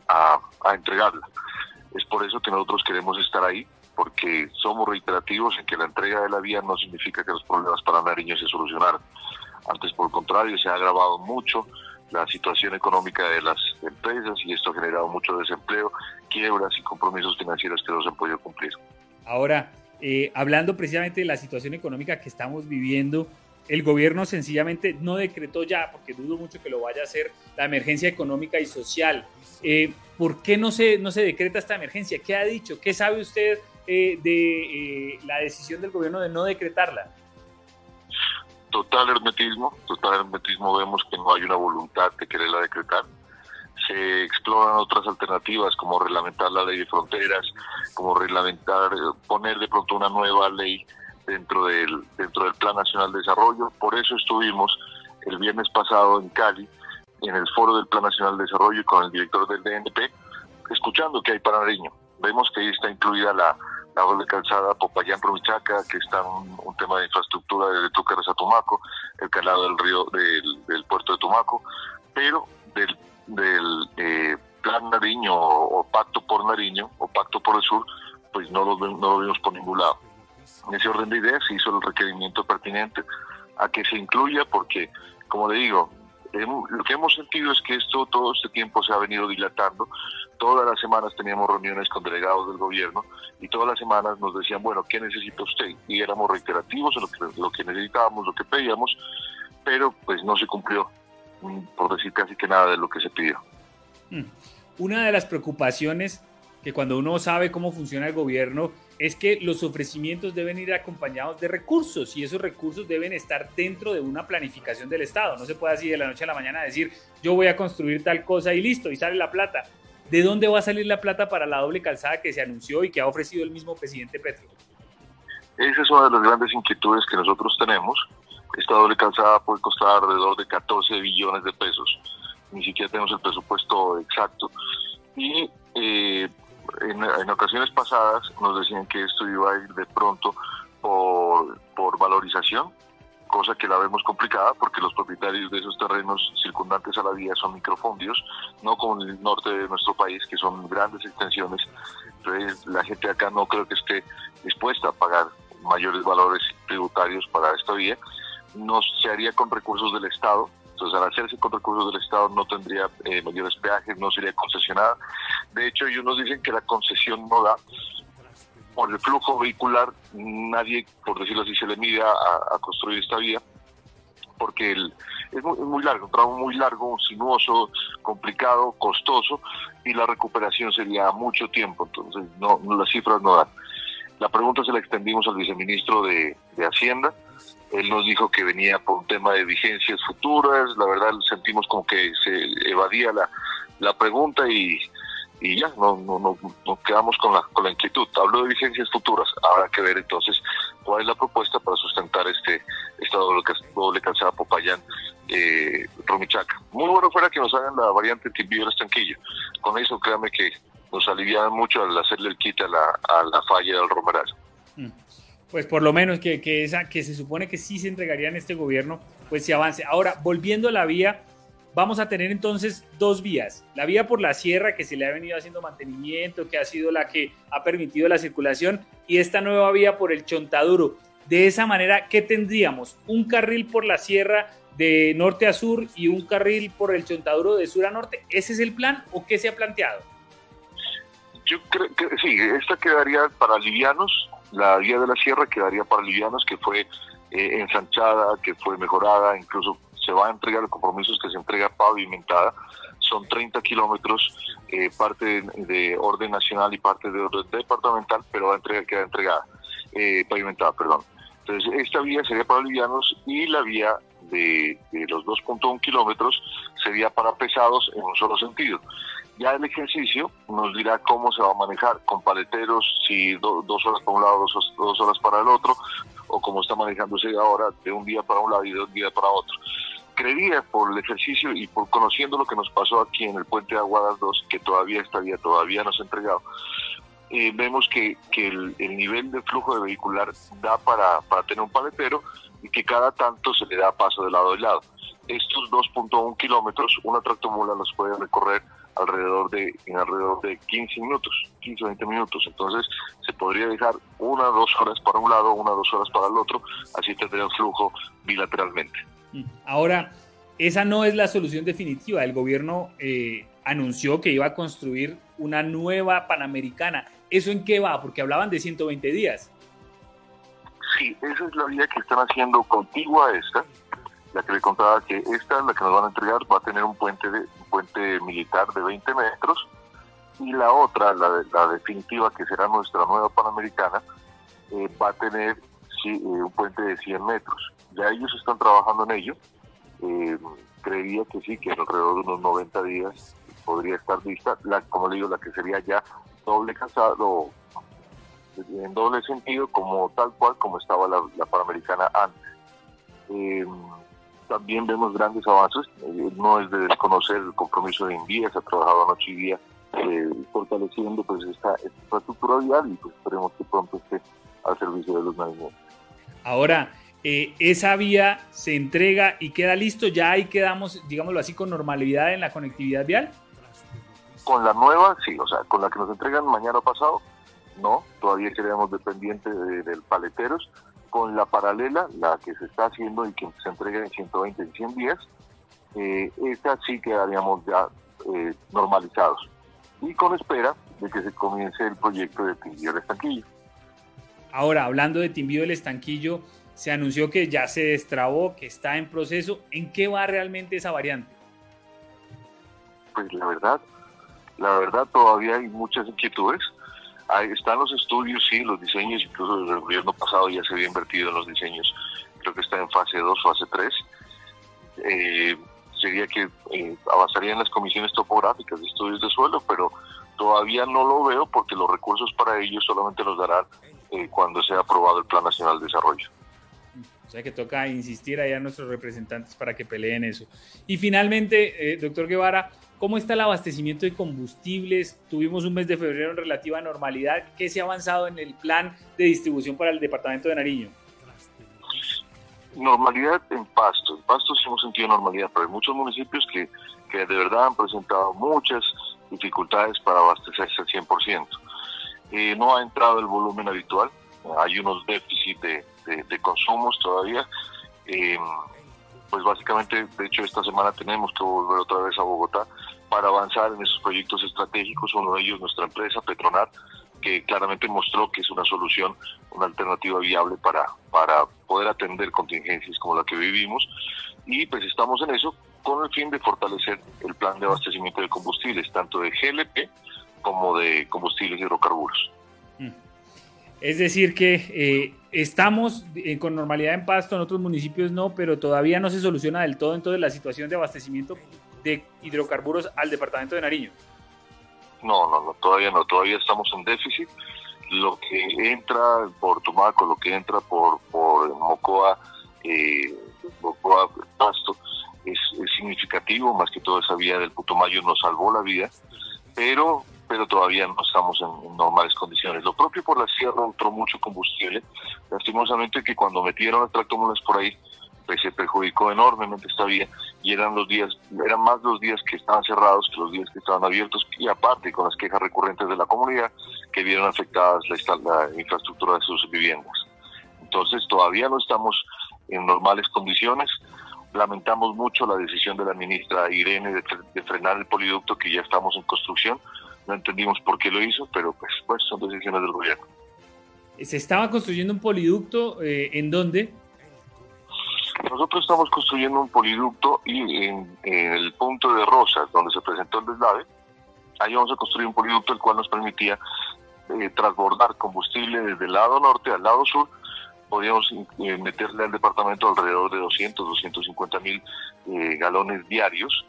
a, a entregarla. Es por eso que nosotros queremos estar ahí, porque somos reiterativos en que la entrega de la vía no significa que los problemas para Nariño se solucionaran. Antes, por el contrario, se ha agravado mucho la situación económica de las empresas y esto ha generado mucho desempleo, quiebras y compromisos financieros que no se han podido cumplir. Ahora, eh, hablando precisamente de la situación económica que estamos viviendo, el gobierno sencillamente no decretó ya, porque dudo mucho que lo vaya a hacer, la emergencia económica y social. Eh, ¿Por qué no se, no se decreta esta emergencia? ¿Qué ha dicho? ¿Qué sabe usted eh, de eh, la decisión del gobierno de no decretarla? Total hermetismo, total hermetismo. Vemos que no hay una voluntad de quererla decretar. Se exploran otras alternativas como reglamentar la ley de fronteras, como reglamentar, poner de pronto una nueva ley dentro del, dentro del Plan Nacional de Desarrollo. Por eso estuvimos el viernes pasado en Cali, en el foro del Plan Nacional de Desarrollo y con el director del DNP, escuchando que hay para Nariño. Vemos que ahí está incluida la, la doble calzada Popayán Promichaca, que está un, un, tema de infraestructura desde Túcares a Tumaco, el calado del río del, puerto de Tumaco, pero del, del eh, plan Nariño o, pacto por Nariño o pacto por el sur, pues no lo, no lo vimos por ningún lado. En ese orden de ideas se hizo el requerimiento pertinente a que se incluya porque, como le digo, lo que hemos sentido es que esto todo este tiempo se ha venido dilatando. Todas las semanas teníamos reuniones con delegados del gobierno y todas las semanas nos decían, bueno, ¿qué necesita usted? Y éramos reiterativos en lo que, lo que necesitábamos, lo que pedíamos, pero pues no se cumplió, mm, por decir casi que nada de lo que se pidió. Mm. Una de las preocupaciones que cuando uno sabe cómo funciona el gobierno es que los ofrecimientos deben ir acompañados de recursos y esos recursos deben estar dentro de una planificación del Estado. No se puede así de la noche a la mañana decir yo voy a construir tal cosa y listo y sale la plata. ¿De dónde va a salir la plata para la doble calzada que se anunció y que ha ofrecido el mismo presidente Petro? Esa es una de las grandes inquietudes que nosotros tenemos. Esta doble calzada puede costar alrededor de 14 billones de pesos. Ni siquiera tenemos el presupuesto exacto. Y eh, en, ocasiones pasadas nos decían que esto iba a ir de pronto por, por valorización, cosa que la vemos complicada porque los propietarios de esos terrenos circundantes a la vía son microfondios, no como en el norte de nuestro país, que son grandes extensiones. Entonces, la gente acá no creo que esté dispuesta a pagar mayores valores tributarios para esta vía. No se haría con recursos del Estado, entonces, al hacerse con recursos del Estado no tendría eh, mayores peajes, no sería concesionada. De hecho, ellos nos dicen que la concesión no da. Por el flujo vehicular, nadie, por decirlo así, se le mide a, construir esta vía, porque el, es, muy, largo, un tramo muy largo, sinuoso, complicado, costoso, y la recuperación sería mucho tiempo, entonces no, las cifras no dan. La pregunta se la extendimos al viceministro de Hacienda, él nos dijo que venía por un tema de vigencias futuras, la verdad sentimos como que se evadía la, la pregunta y, y ya, no, no, no, nos quedamos con la, con la inquietud. Hablo de vigencias futuras, habrá que ver entonces cuál es la propuesta para sustentar este esta doble, doble calzada Popayán eh, Romichaca. Muy bueno fuera que nos hagan la variante Timbio Estanquillo. Con eso créame que nos alivian mucho al hacerle el quite a la, a la falla del Romeral. Mm pues por lo menos que, que, esa, que se supone que sí se entregaría en este gobierno, pues se avance. Ahora, volviendo a la vía, vamos a tener entonces dos vías. La vía por la sierra, que se le ha venido haciendo mantenimiento, que ha sido la que ha permitido la circulación, y esta nueva vía por el Chontaduro. De esa manera, ¿qué tendríamos? Un carril por la sierra de norte a sur y un carril por el Chontaduro de sur a norte. ¿Ese es el plan o qué se ha planteado? Yo creo que sí, esta quedaría para livianos, la vía de la sierra quedaría para livianos, que fue eh, ensanchada, que fue mejorada, incluso se va a entregar, el compromiso que se entrega pavimentada, son 30 kilómetros, eh, parte de, orden nacional y parte de orden departamental, pero va a entregar, queda entregada, eh, pavimentada, perdón. Entonces, esta vía sería para livianos y la vía de, los 2.1 kilómetros sería para pesados en un solo sentido. Ya el ejercicio nos dirá cómo se va a manejar, con paleteros, si dos horas para un lado, dos, dos horas para el otro, o como está manejándose ahora, de un día para un lado y de un día para otro creería por el ejercicio y por conociendo lo que nos pasó aquí en el puente de Aguadas 2, que todavía está todavía no se ha entregado, eh, vemos que, que el, nivel de flujo de vehicular da para, para tener un paletero y que cada tanto se le da paso de lado a lado. Estos 2.1 kilómetros, una tractomula los puede recorrer alrededor de en alrededor de 15 minutos, 15 o 20 minutos. Entonces se podría dejar una o dos horas para un lado, una o dos horas para el otro, así tendría un flujo bilateralmente. Mm. Ahora, esa no es la solución definitiva. El gobierno eh, anunció que iba a construir una nueva Panamericana. ¿Eso en qué va? Porque hablaban de 120 días. Sí, esa es la vía que están haciendo contigua a esta, la que le contaba que esta, la que nos van a entregar, va a tener un puente, de, puente militar de 20 metros y la otra, la, la definitiva, que será nuestra nueva Panamericana, eh, va a tener eh, un puente de 100 metros. Ya ellos están trabajando en ello. Eh, creería que sí, que alrededor de unos 90 días podría estar lista, la, como le digo, la que sería ya doble casado, en doble sentido, como tal cual como estaba la, Panamericana antes. Eh, también vemos grandes avances, no es de desconocer el compromiso de Invías, ha trabajado noche y día fortaleciendo pues esta, infraestructura vial y pues esperemos que pronto esté al servicio de los navegantes. Ahora, eh, esa vía se entrega y queda listo, ya ahí quedamos, digámoslo así, con normalidad en la conectividad vial. Con la nueva, sí, o sea, con la que nos entregan mañana pasado, no, todavía quedamos dependientes del paleteros. Con la paralela, la que se está haciendo y que se entrega en 120 y 100 días, eh, esta sí quedaríamos ya eh, normalizados. Y con espera de que se comience el proyecto de Tinguillo del Estanquillo. Ahora, hablando de Timbío del Estanquillo, se anunció que ya se destrabó, que está en proceso. ¿En qué va realmente esa variante? Pues la verdad, la verdad todavía hay muchas inquietudes. Ahí están los estudios, sí, los diseños, incluso el gobierno pasado ya se había invertido en los diseños. Creo que está en fase 2, fase 3. Eh, sería que eh, avanzarían las comisiones topográficas de estudios de suelo, pero todavía no lo veo porque los recursos para ello solamente los darán eh, cuando sea aprobado el Plan Nacional de Desarrollo. O sea que toca insistir ahí a nuestros representantes para que peleen eso. Y finalmente, eh, doctor Guevara, ¿cómo está el abastecimiento de combustibles? Tuvimos un mes de febrero en relativa normalidad. ¿Qué se ha avanzado en el plan de distribución para el departamento de Nariño? Normalidad en Pasto. En Pasto sí hemos sentido normalidad, pero hay muchos municipios que, que de verdad han presentado muchas dificultades para abastecerse al 100%. Eh, no ha entrado el volumen habitual, hay unos déficits de, de, consumos todavía. Eh, pues básicamente, de hecho, esta semana tenemos que volver otra vez a Bogotá para avanzar en esos proyectos estratégicos. Uno de ellos, nuestra empresa Petronar, que claramente mostró que es una solución, una alternativa viable para, para poder atender contingencias como la que vivimos. Y pues estamos en eso con el fin de fortalecer el plan de abastecimiento de combustibles, tanto de GLP como de combustibles hidrocarburos. Mm. Es decir, que eh, estamos eh, con normalidad en Pasto, en otros municipios no, pero todavía no se soluciona del todo entonces la situación de abastecimiento de hidrocarburos al departamento de Nariño. No, no, no, todavía no, todavía estamos en déficit. Lo que entra por Tumaco, lo que entra por, por Mocoa, eh, Mocoa Pasto, es, significativo, más que todo esa vía del Putumayo nos salvó la vida, pero pero todavía no estamos en, normales condiciones. Lo propio por la sierra entró mucho combustible. Lastimosamente que cuando metieron las tractomulas por ahí, pues se perjudicó enormemente esta vía y eran los días, eran más los días que estaban cerrados que los días que estaban abiertos y aparte con las quejas recurrentes de la comunidad que vieron afectadas la, la infraestructura de sus viviendas. Entonces todavía no estamos en normales condiciones. Lamentamos mucho la decisión de la ministra Irene de, de frenar el poliducto que ya estamos en construcción no entendimos por qué lo hizo, pero pues, pues son decisiones del gobierno. ¿Se estaba construyendo un poliducto eh, en dónde? Nosotros estamos construyendo un poliducto y en, el punto de Rosas, donde se presentó el deslave, ahí vamos a construir un poliducto el cual nos permitía eh, transbordar combustible desde el lado norte al lado sur podríamos eh, meterle al departamento alrededor de 200, 250 mil eh, galones diarios.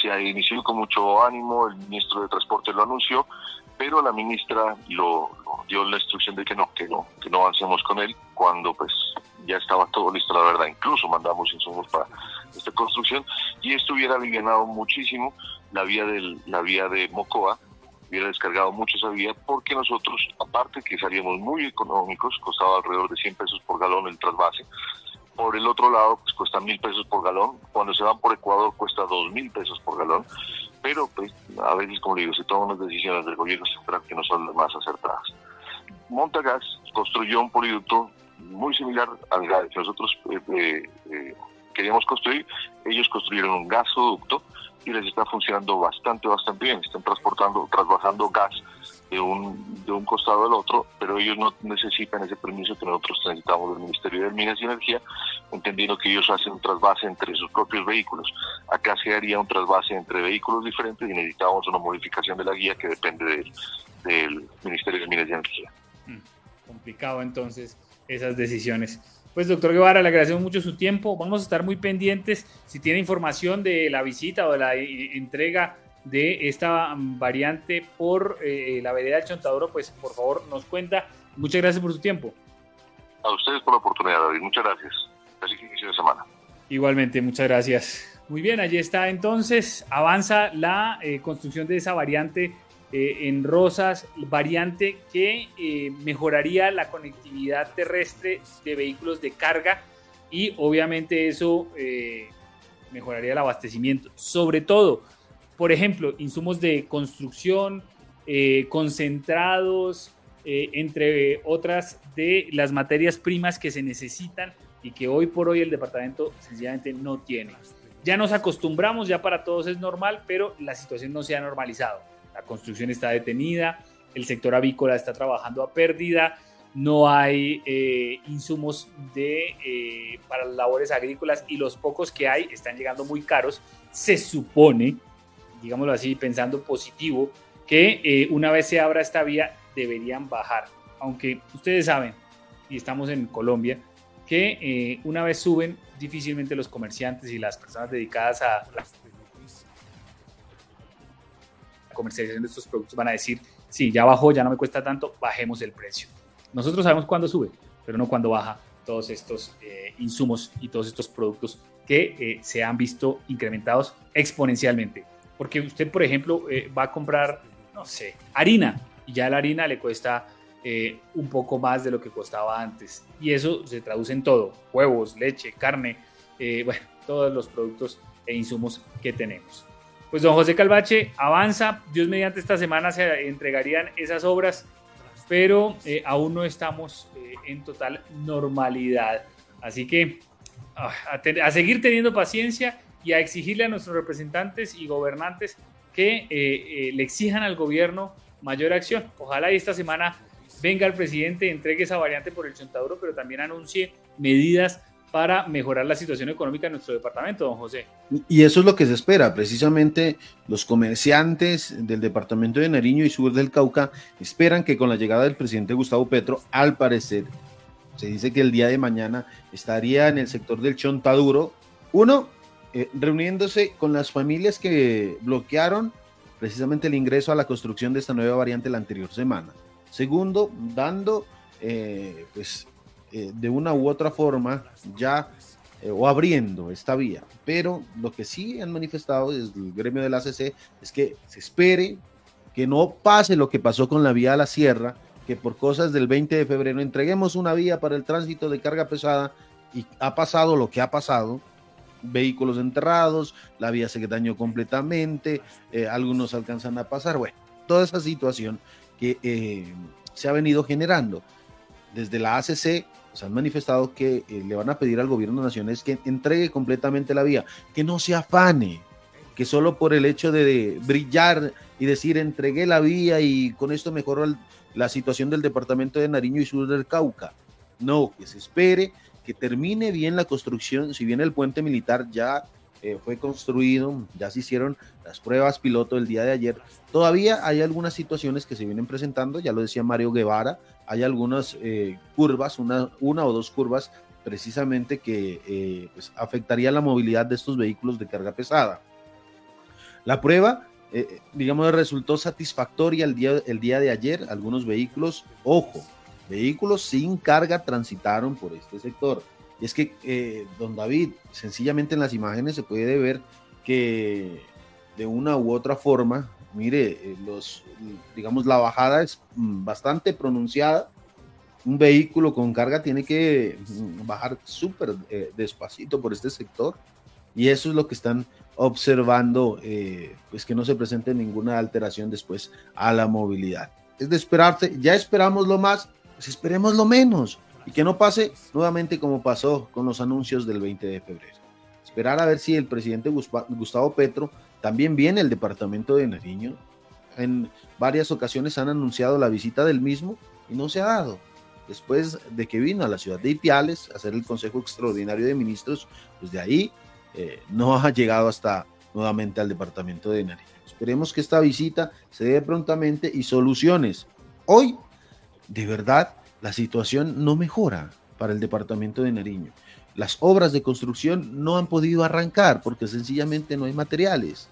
Se inició con mucho ánimo, el ministro de Transporte lo anunció, pero la ministra lo, dio la instrucción de que no, que no, que no avancemos con él cuando pues ya estaba todo listo, la verdad. Incluso mandamos insumos para esta construcción y esto hubiera aliviado muchísimo la vía, del, la vía de Mocoa, hubiera descargado mucho esa vía porque nosotros, aparte que salíamos muy económicos, costaba alrededor de 100 pesos por galón el trasvase, por el otro lado pues cuesta mil pesos por galón, cuando se van por Ecuador cuesta dos mil pesos por galón, pero pues a veces como digo, se toman unas decisiones del gobierno central que no son las más acertadas. Montagas construyó un poliducto muy similar al que nosotros eh, eh, eh, queríamos construir, ellos construyeron un gasoducto y les está funcionando bastante, bastante bien. Están transportando, trasvasando gas de un, de un costado al otro, pero ellos no necesitan ese permiso que nosotros necesitamos del Ministerio de Minas y Energía, entendiendo que ellos hacen un trasvase entre sus propios vehículos. Acá se haría un trasvase entre vehículos diferentes y necesitamos una modificación de la guía que depende del, del Ministerio de Minas y Energía. Mm, complicado entonces esas decisiones. Pues doctor Guevara, le agradecemos mucho su tiempo. Vamos a estar muy pendientes. Si tiene información de la visita o de la entrega de esta variante por eh, la vereda del Chontaduro, pues por favor nos cuenta. Muchas gracias por su tiempo. A ustedes por la oportunidad, David. Muchas gracias. Feliz inicio de semana. Igualmente, muchas gracias. Muy bien, allí está entonces. Avanza la eh, construcción de esa variante eh, en Rosas, variante que mejoraría la conectividad terrestre de vehículos de carga y obviamente eso mejoraría el abastecimiento. Sobre todo, por ejemplo, insumos de construcción, concentrados, entre otras de las materias primas que se necesitan y que hoy por hoy el departamento sencillamente no tiene. Ya nos acostumbramos, ya para todos es normal, pero la situación no se ha normalizado la construcción está detenida, el sector avícola está trabajando a pérdida, no hay eh, insumos de, eh, para labores agrícolas y los pocos que hay están llegando muy caros. Se supone, digámoslo así, pensando positivo, que eh, una vez se abra esta vía deberían bajar. Aunque ustedes saben, y estamos en Colombia, que una vez suben, difícilmente los comerciantes y las personas dedicadas a la comercialización de estos productos van a decir, sí, ya bajó, ya no me cuesta tanto, bajemos el precio. Nosotros sabemos cuándo sube, pero no cuándo baja todos estos eh, insumos y todos estos productos que eh, se han visto incrementados exponencialmente. Porque usted, por ejemplo, eh, va a comprar, no sé, harina y ya la harina le cuesta un poco más de lo que costaba antes. Y eso se traduce en todo, huevos, leche, carne, bueno, todos los productos e insumos que tenemos. Pues don José Calvache avanza, Dios mediante esta semana se entregarían esas obras, pero eh, aún no estamos eh, en total normalidad. Así que ah, a, seguir teniendo paciencia y a exigirle a nuestros representantes y gobernantes que eh, le exijan al gobierno mayor acción. Ojalá esta semana venga el presidente, entregue esa variante por el Chontaduro, pero también anuncie medidas para mejorar la situación económica de nuestro departamento, don José. Y eso es lo que se espera. Precisamente los comerciantes del departamento de Nariño y sur del Cauca esperan que con la llegada del presidente Gustavo Petro, al parecer, se dice que el día de mañana estaría en el sector del Chontaduro, uno, eh, reuniéndose con las familias que bloquearon precisamente el ingreso a la construcción de esta nueva variante la anterior semana. Segundo, dando eh, pues eh, de una u otra forma ya o abriendo esta vía. Pero lo que sí han manifestado desde el gremio de la ACC es que se espere que no pase lo que pasó con la vía a la sierra, que por cosas del 20 de febrero entreguemos una vía para el tránsito de carga pesada y ha pasado lo que ha pasado, vehículos enterrados, la vía se dañó completamente, eh, algunos alcanzan a pasar, bueno, toda esa situación que se ha venido generando. Desde la ACC se han manifestado que eh, le van a pedir al gobierno nacional que entregue completamente la vía, que no se afane, que solo por el hecho de brillar y decir entregué la vía y con esto mejoró la situación del departamento de Nariño y sur del Cauca. No, que se espere, que termine bien la construcción, si bien el puente militar ya eh, fue construido, ya se hicieron las pruebas piloto el día de ayer. Todavía hay algunas situaciones que se vienen presentando, ya lo decía Mario Guevara, hay algunas eh, curvas, una, una o dos curvas precisamente que eh, pues, afectaría la movilidad de estos vehículos de carga pesada. La prueba, digamos, resultó satisfactoria el día, el día de ayer. Algunos vehículos, ojo, vehículos sin carga transitaron por este sector. Y es que, eh, don David, sencillamente en las imágenes se puede ver que de una u otra forma, mire, eh, los, digamos, la bajada es mm, bastante pronunciada. Un vehículo con carga tiene que mm, bajar súper eh, despacito por este sector. Y eso es lo que están observando, pues que no se presente ninguna alteración después a la movilidad. Es de esperarte, ya esperamos lo más, pues esperemos lo menos y que no pase nuevamente como pasó con los anuncios del 20 de febrero. Esperar a ver si el presidente Gustavo Petro también viene al departamento de Nariño. En varias ocasiones han anunciado la visita del mismo y no se ha dado. Después de que vino a la ciudad de Ipiales a hacer el Consejo Extraordinario de Ministros, pues de ahí eh, no ha llegado hasta nuevamente al departamento de Nariño. Esperemos que esta visita se dé prontamente y soluciones. Hoy, de verdad, la situación no mejora para el departamento de Nariño. Las obras de construcción no han podido arrancar porque sencillamente no hay materiales,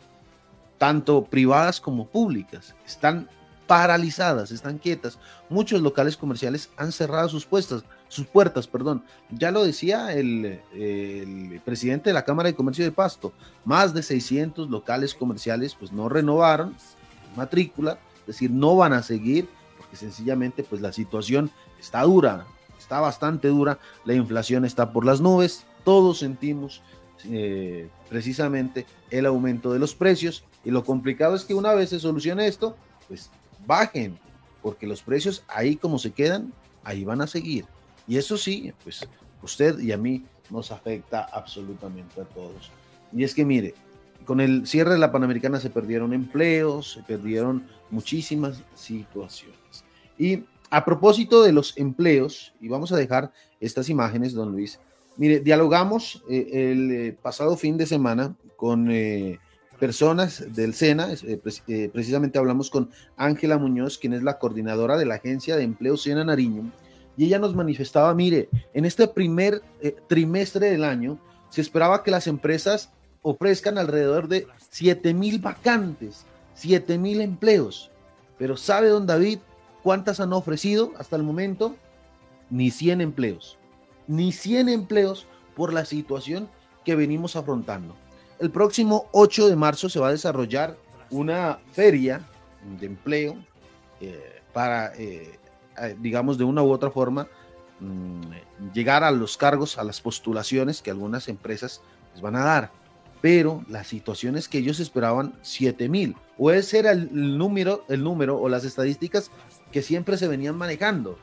tanto privadas como públicas. Están paralizadas, están quietas. Muchos locales comerciales han cerrado sus puestas, sus puertas, perdón. Ya lo decía el, el, presidente de la Cámara de Comercio de Pasto, más de 600 locales comerciales pues no renovaron matrícula, es decir, no van a seguir porque sencillamente pues la situación está dura, está bastante dura, la inflación está por las nubes, todos sentimos eh, precisamente el aumento de los precios y lo complicado es que una vez se solucione esto, pues bajen, porque los precios ahí como se quedan, ahí van a seguir. Y eso sí, pues usted y a mí nos afecta absolutamente a todos. Y es que mire, con el cierre de la Panamericana se perdieron empleos, se perdieron muchísimas situaciones. Y a propósito de los empleos, y vamos a dejar estas imágenes, don Luis. Mire, dialogamos eh, el eh, pasado fin de semana con eh, personas del SENA, precisamente hablamos con Ángela Muñoz, quien es la coordinadora de la Agencia de Empleo SENA Nariño, y ella nos manifestaba, mire, en este primer trimestre del año se esperaba que las empresas ofrezcan alrededor de 7 mil vacantes, 7 mil empleos, pero ¿sabe, don David? ¿Cuántas han ofrecido hasta el momento? Ni 100 empleos. Ni 100 empleos por la situación que venimos afrontando. El próximo 8 de marzo se va a desarrollar una feria de empleo eh, para, eh, eh, digamos, de una u otra forma, mm, llegar a los cargos, a las postulaciones que algunas empresas les van a dar. Pero la situación es que ellos esperaban 7 mil. O ese era el número, el número o las estadísticas que siempre se venían manejando,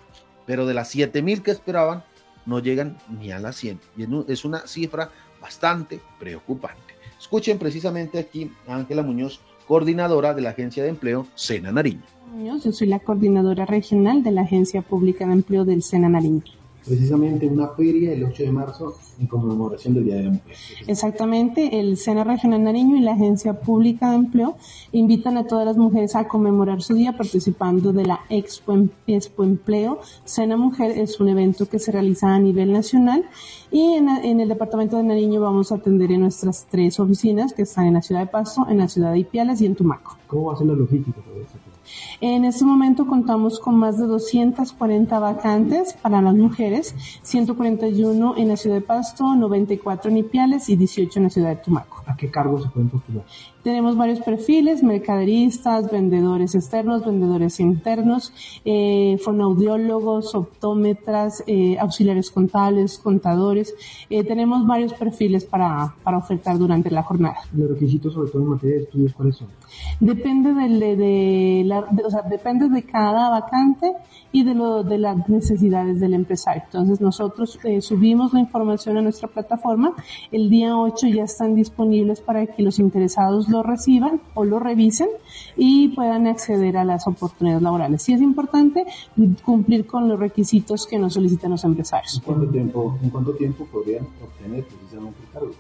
pero de las 7000 que esperaban, no llegan ni a las 100. Y es una cifra bastante preocupante. Escuchen precisamente aquí a Ángela Muñoz, coordinadora de la Agencia de Empleo Sena Nariño. Yo soy la coordinadora regional de la Agencia Pública de Empleo del Sena Nariño precisamente una feria el 8 de marzo en conmemoración del Día de la Mujer. Exactamente, el Sena Regional Nariño y la Agencia Pública de Empleo invitan a todas las mujeres a conmemorar su día participando de la Expo, Expo Empleo. Sena Mujer es un evento que se realiza a nivel nacional y en, en, el departamento de Nariño vamos a atender en nuestras tres oficinas que están en la ciudad de Pasto, en la ciudad de Ipiales y en Tumaco. ¿Cómo va a ser la logística para eso? En este momento contamos con más de 240 vacantes para las mujeres, 141 en la ciudad de Pasto, 94 en Ipiales y 18 en la ciudad de Tumaco. ¿A qué cargos se pueden postular? Tenemos varios perfiles, mercaderistas, vendedores externos, vendedores internos, eh, fonaudiólogos, optómetras, eh, auxiliares contables, contadores. Eh, tenemos varios perfiles para, para ofertar durante la jornada. ¿Los requisitos, sobre todo en materia de estudios, cuáles son? Depende, de, de, la, o sea, depende de cada vacante y de, lo, de las necesidades del empresario. Entonces nosotros eh, subimos la información a nuestra plataforma. El día 8 ya están disponibles para que los interesados lo reciban o lo revisen y puedan acceder a las oportunidades laborales. Sí es importante cumplir con los requisitos que nos solicitan los empresarios. ¿En cuánto tiempo, en cuánto tiempo podrían obtener precisamente el cargo?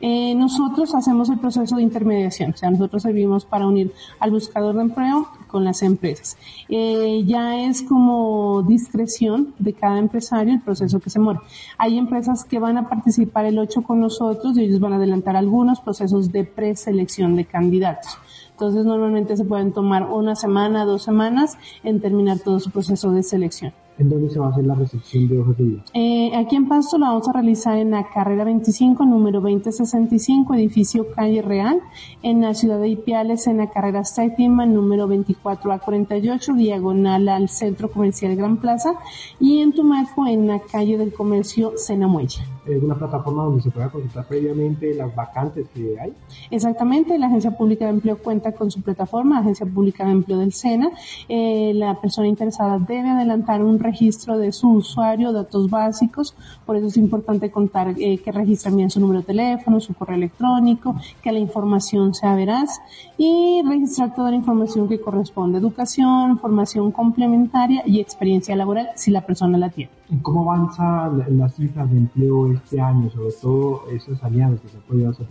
Eh, nosotros hacemos el proceso de intermediación, o sea, nosotros servimos para unir al buscador de empleo con las empresas. Eh, ya es como discreción de cada empresario el proceso que se muere. Hay empresas que van a participar el 8 con nosotros y ellos van a adelantar algunos procesos de preselección de candidatos. Entonces normalmente se pueden tomar una semana, dos semanas en terminar todo su proceso de selección. ¿En dónde se va a hacer la recepción de hojas de vida? Eh, aquí en Pasto la vamos a realizar en la carrera 25, número 2065, edificio Calle Real, en la ciudad de Ipiales, en la carrera séptima, número 24 a 48, diagonal al centro comercial Gran Plaza, y en Tumaco, en la calle del comercio Sena Muelle. ¿Es una plataforma donde se pueda consultar previamente las vacantes que hay? Exactamente, la Agencia Pública de Empleo cuenta con su plataforma, Agencia Pública de Empleo del SENA. Eh, la persona interesada debe adelantar un registro de su usuario, datos básicos, por eso es importante contar eh, que registren bien su número de teléfono, su correo electrónico, que la información sea veraz y registrar toda la información que corresponde, educación, formación complementaria y experiencia laboral si la persona la tiene. ¿Cómo avanza las cifras de empleo este año, sobre todo esas alianzas que se han podido hacer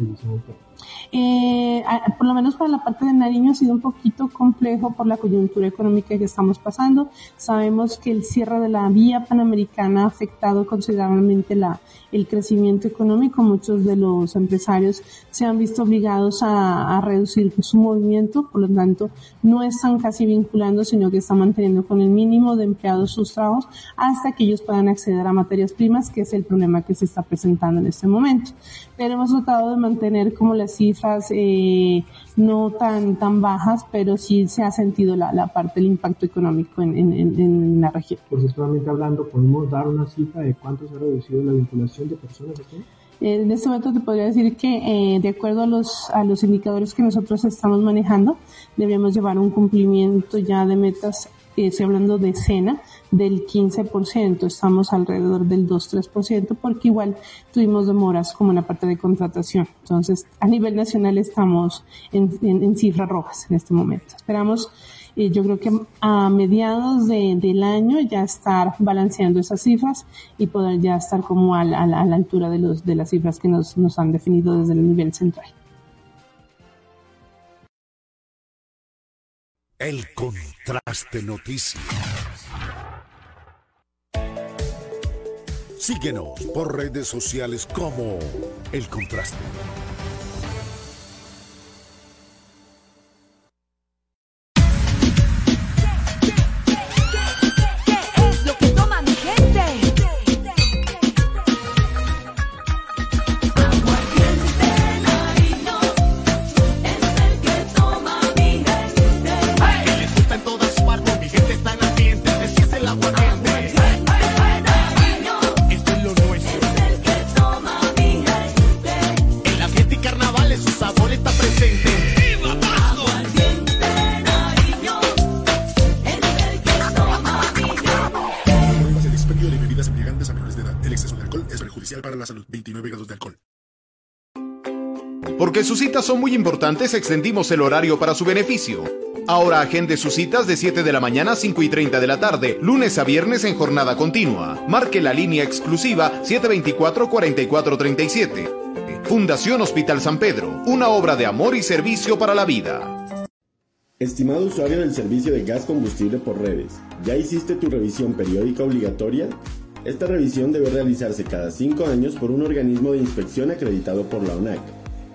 eh, por lo menos para la parte de Nariño ha sido un poquito complejo por la coyuntura económica que estamos pasando. Sabemos que el cierre de la vía panamericana ha afectado considerablemente la, el crecimiento económico. Muchos de los empresarios se han visto obligados a, a reducir su movimiento, por lo tanto no están casi vinculando, sino que están manteniendo con el mínimo de empleados sus trabajos hasta que ellos puedan acceder a materias primas, que es el problema que se está presentando en este momento. Pero hemos tratado de mantener como las cifras eh, no tan tan bajas, pero sí se ha sentido la, la parte del impacto económico en, en, en la región. Procesualmente hablando, ¿podemos dar una cifra de cuánto se ha reducido la vinculación de personas aquí? En este momento te podría decir que, eh, de acuerdo a los, a los indicadores que nosotros estamos manejando, deberíamos llevar un cumplimiento ya de metas, eh, estoy hablando de cena, del 15%, estamos alrededor del 2-3%, porque igual tuvimos demoras como en la parte de contratación. Entonces, a nivel nacional estamos en, cifras rojas en este momento. Esperamos y yo creo que a mediados de, del año ya estar balanceando esas cifras y poder ya estar como a a la, altura de, los, de las cifras que nos, nos han definido desde el nivel central. El contraste noticias. Síguenos por redes sociales como El Contraste. Embriagantes a menores de edad. El exceso de alcohol es perjudicial para la salud. 29 grados de alcohol. Porque sus citas son muy importantes, extendimos el horario para su beneficio. Ahora agende sus citas de 7 de la mañana a 5 y 30 de la tarde, lunes a viernes en jornada continua. Marque la línea exclusiva 724-4437. Fundación Hospital San Pedro, una obra de amor y servicio para la vida. Estimado usuario del servicio de gas combustible por redes, ¿ya hiciste tu revisión periódica obligatoria? Esta revisión debe realizarse cada 5 años por un organismo de inspección acreditado por la ONAC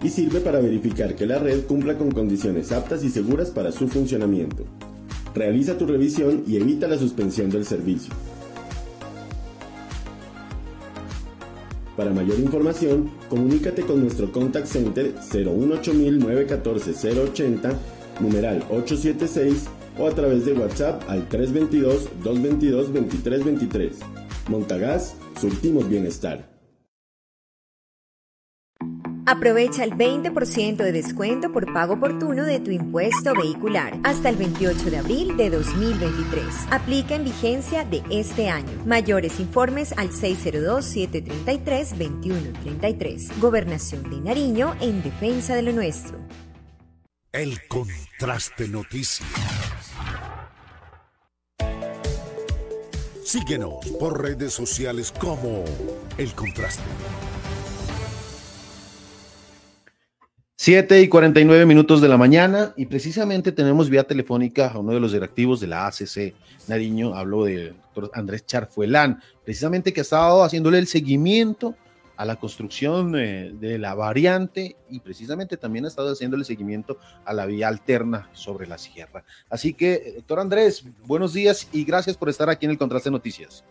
y sirve para verificar que la red cumpla con condiciones aptas y seguras para su funcionamiento. Realiza tu revisión y evita la suspensión del servicio. Para mayor información, comunícate con nuestro contact center 018-914-080, numeral 876 o a través de WhatsApp al 322-222-2323. Montagas, surtimos bienestar. Aprovecha el 20% de descuento por pago oportuno de tu impuesto vehicular hasta el 28 de abril de 2023. Aplica en vigencia de este año. Mayores informes al 602-733-2133. Gobernación de Nariño en defensa de lo nuestro. El Contraste Noticias. Síguenos por redes sociales como El Contraste. 7 y 49 minutos de la mañana y precisamente tenemos vía telefónica a uno de los directivos de la ACC Nariño, hablo del doctor Andrés Charfuelán, precisamente que ha estado haciéndole el seguimiento a la construcción eh, de la variante y precisamente también ha estado haciéndole seguimiento a la vía alterna sobre la sierra. Así que, doctor Andrés, buenos días y gracias por estar aquí en el Contraste Noticias.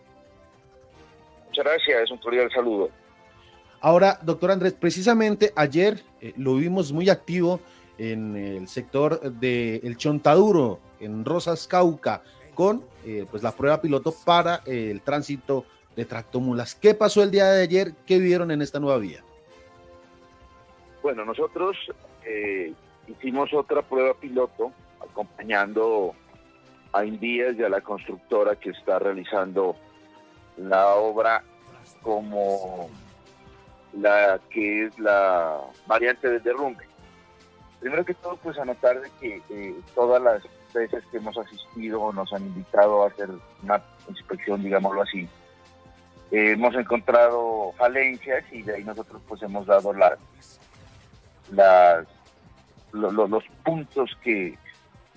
Muchas gracias, un cordial saludo. Ahora, doctor Andrés, precisamente ayer eh, lo vimos muy activo en el sector de El Chontaduro, en Rosas Cauca, con eh, pues la prueba piloto para el tránsito de tractomulas. ¿Qué pasó el día de ayer? ¿Qué vieron en esta nueva vía? Bueno, nosotros eh, hicimos otra prueba piloto acompañando a Indías y a la constructora que está realizando la obra como la que es la variante del derrumbe. Primero que todo, pues anotar de que eh, todas las veces que hemos asistido nos han invitado a hacer una inspección, digámoslo así, eh, hemos encontrado falencias y de ahí nosotros pues hemos dado las las lo- lo- los puntos que,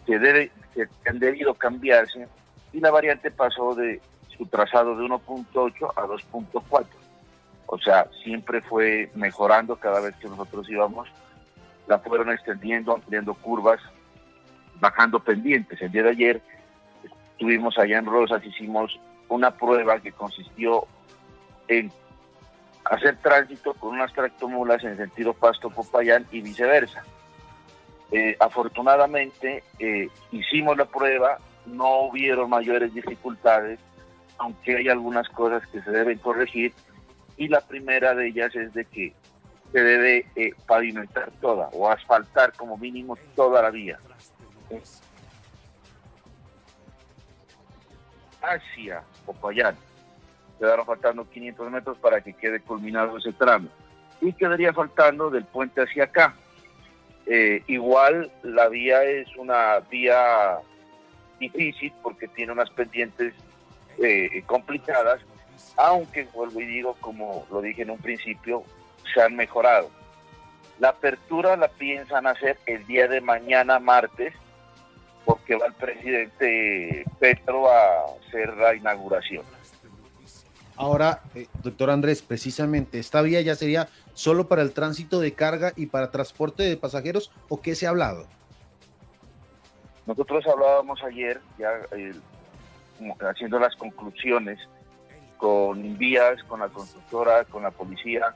que, debe, que han debido cambiarse y la variante pasó de su trazado de 1.8 a 2.4. O sea, siempre fue mejorando cada vez que nosotros íbamos, la fueron extendiendo, ampliando curvas, bajando pendientes. El día de ayer estuvimos allá en Rosas, hicimos una prueba que consistió en hacer tránsito con unas tractomulas en sentido Pasto-Popayán y viceversa. Eh, afortunadamente eh, hicimos la prueba, no hubieron mayores dificultades, aunque hay algunas cosas que se deben corregir y la primera de ellas es de que se debe eh, pavimentar toda o asfaltar como mínimo toda la vía. Hacia Popayán quedaron faltando 500 metros para que quede culminado ese tramo y quedaría faltando del puente hacia acá. Eh, igual la vía es una vía difícil porque tiene unas pendientes eh, complicadas, aunque vuelvo y digo, como lo dije en un principio, se han mejorado. La apertura la piensan hacer el día de mañana, martes, porque va el presidente Petro a hacer la inauguración. Ahora, eh, doctor Andrés, precisamente, ¿esta vía ya sería solo para el tránsito de carga y para transporte de pasajeros o qué se ha hablado? Nosotros hablábamos ayer, ya eh, haciendo las conclusiones con vías, con la constructora, con la policía,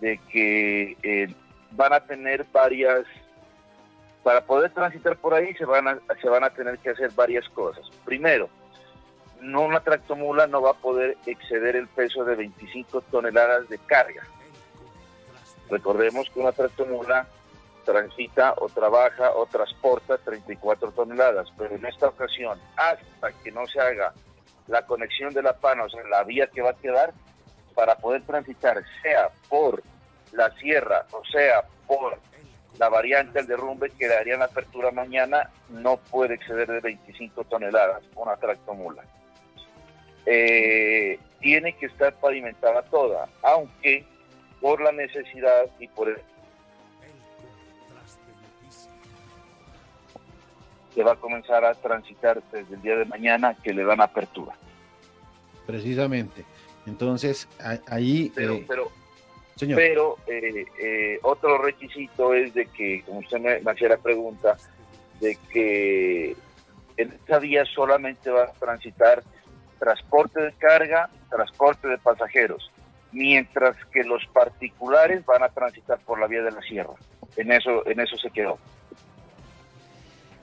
de que eh, van a tener varias, para poder transitar por ahí se van a, se van a tener que hacer varias cosas. Primero, no una tractomula no va a poder exceder el peso de 25 toneladas de carga. Recordemos que una tractomula transita o trabaja o transporta 34 toneladas, pero en esta ocasión, hasta que no se haga la conexión de la pana, o sea, la vía que va a quedar, para poder transitar, sea por la sierra o sea por la variante del derrumbe que daría la apertura mañana, no puede exceder de 25 toneladas una tractomula. Eh, tiene que estar pavimentada toda, aunque por la necesidad y por el que va a comenzar a transitar desde el día de mañana que le dan apertura. Precisamente. Entonces, ahí... Pero, eh, pero, señor. pero eh, eh, otro requisito es de que, como usted me, me hacía la pregunta, de que en esta vía solamente va a transitar transporte de carga, transporte de pasajeros, mientras que los particulares van a transitar por la vía de la sierra. En eso, en eso se quedó.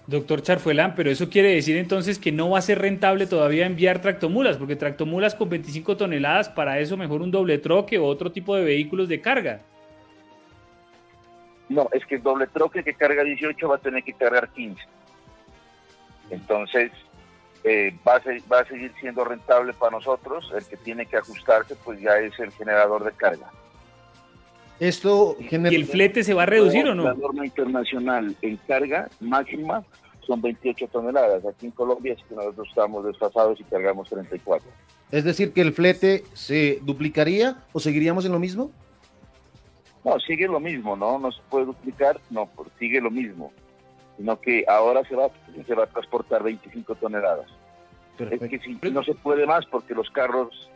Doctor Charfuelán, pero eso quiere decir entonces que no va a ser rentable todavía enviar tractomulas, porque tractomulas con 25 toneladas, para eso mejor un doble troque o otro tipo de vehículos de carga. No, es que el doble troque que carga 18 va a tener que cargar 15. Entonces, eh, va, a va a seguir siendo rentable para nosotros. El que tiene que ajustarse, pues ya es el generador de carga. Esto genera... ¿Y el flete se va a reducir o La no? norma internacional en carga máxima son 28 toneladas. Aquí en Colombia es que nosotros estamos desfasados y cargamos 34. Es decir, que el flete se duplicaría o seguiríamos en lo mismo? No, sigue lo mismo, ¿no? No se puede duplicar, no, sigue lo mismo. Sino que ahora se va, se va a transportar 25 toneladas. Es que si no se puede más porque los carros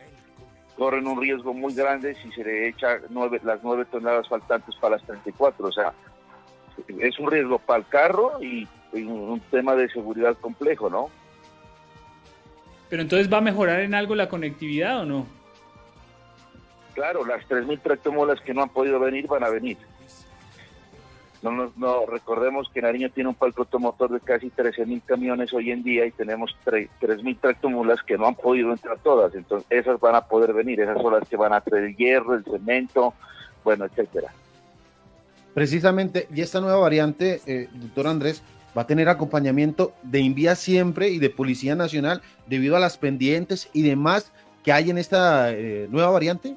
corren un riesgo muy grande si se le echa nueve, las 9 toneladas faltantes para las 34. O sea, es un riesgo para el carro y, y un, un tema de seguridad complejo, ¿no? Pero entonces va a mejorar en algo la conectividad o no? Claro, las 3.000 tractomulas que no han podido venir van a venir. No, no, no, recordemos que Nariño tiene un parque automotor de casi 13.000 camiones hoy en día y tenemos tre- 3.000 tractomulas que no han podido entrar todas. Entonces, esas van a poder venir. Esas son las que van a traer el hierro, el cemento, bueno, etcétera. Precisamente, y esta nueva variante, eh, doctor Andrés, va a tener acompañamiento de Invía siempre y de Policía Nacional debido a las pendientes y demás que hay en esta eh, nueva variante.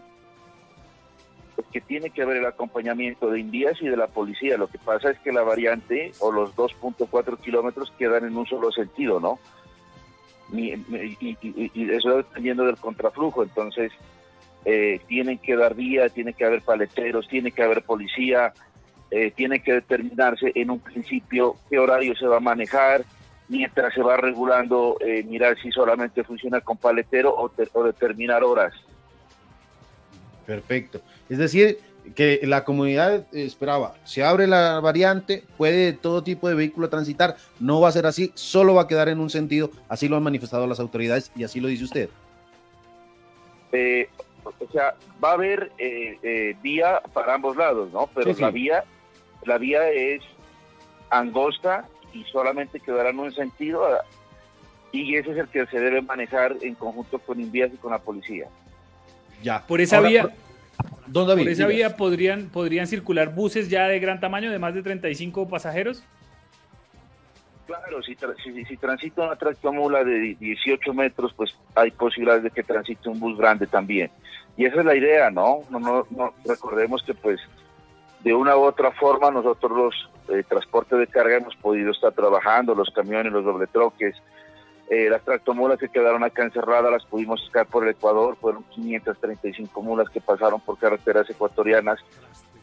Que tiene que haber el acompañamiento de Indías y de la policía. Lo que pasa es que la variante o los 2.4 kilómetros quedan en un solo sentido, ¿no? Ni- Y, y- y eso dependiendo del contraflujo. Entonces, eh, tienen que dar vía, tiene que haber paleteros, tiene que haber policía, eh, tiene que determinarse en un principio qué horario se va a manejar, mientras se va regulando, eh, mirar si solamente funciona con paletero o, te- o determinar horas. Perfecto. Es decir, que la comunidad esperaba, se abre la variante, puede todo tipo de vehículo transitar, no va a ser así, solo va a quedar en un sentido, así lo han manifestado las autoridades y así lo dice usted. eh, o sea, va a haber eh, eh, vía para ambos lados, ¿no? Pero Sí, sí. la vía, la vía es angosta y solamente quedará en un sentido ah, y ese es el que se debe manejar en conjunto con Invías y con la policía. Ya. Por esa Ahora, vía, Don David, por esa vía podrían, podrían circular buses ya de gran tamaño, de más de 35 pasajeros. Claro, si, tra- si, si transita una tractomula de 18 metros, pues hay posibilidades de que transite un bus grande también. Y esa es la idea, ¿no? No, no, no recordemos que pues de una u otra forma nosotros los eh, transportes de carga hemos podido estar trabajando, los camiones, los doble troques, eh, las tractomulas que quedaron acá encerradas las pudimos sacar por el Ecuador, fueron 535 mulas que pasaron por carreteras ecuatorianas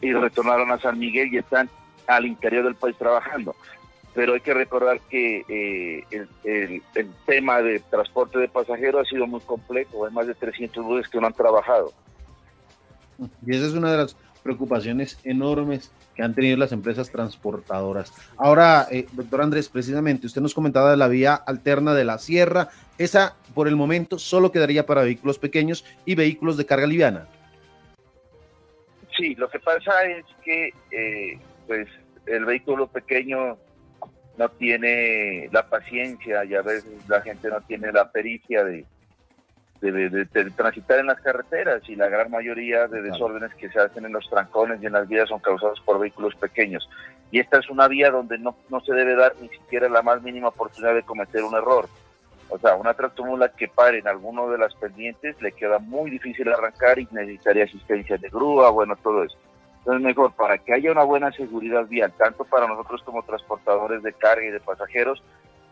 y retornaron a San Miguel y están al interior del país trabajando. Pero hay que recordar que eh, el, tema de transporte de pasajeros ha sido muy complejo, hay más de 300 buses que no han trabajado. Y esa es una de las preocupaciones enormes que han tenido las empresas transportadoras. Ahora, eh, doctor Andrés, precisamente, usted nos comentaba de la vía alterna de la sierra. Esa, por el momento, solo quedaría para vehículos pequeños y vehículos de carga liviana. Sí, lo que pasa es que eh, pues el vehículo pequeño no tiene la paciencia y a veces la gente no tiene la pericia de, de, de- de- transitar en las carreteras y la gran mayoría de desórdenes que se hacen en los trancones y en las vías son causados por vehículos pequeños. Y esta es una vía donde no, no se debe dar ni siquiera la más mínima oportunidad de cometer un error. O sea, una tractomula que pare en alguno de las pendientes le queda muy difícil arrancar y necesitaría asistencia de grúa, bueno, todo eso. Entonces, mejor para que haya una buena seguridad vial, tanto para nosotros como transportadores de carga y de pasajeros,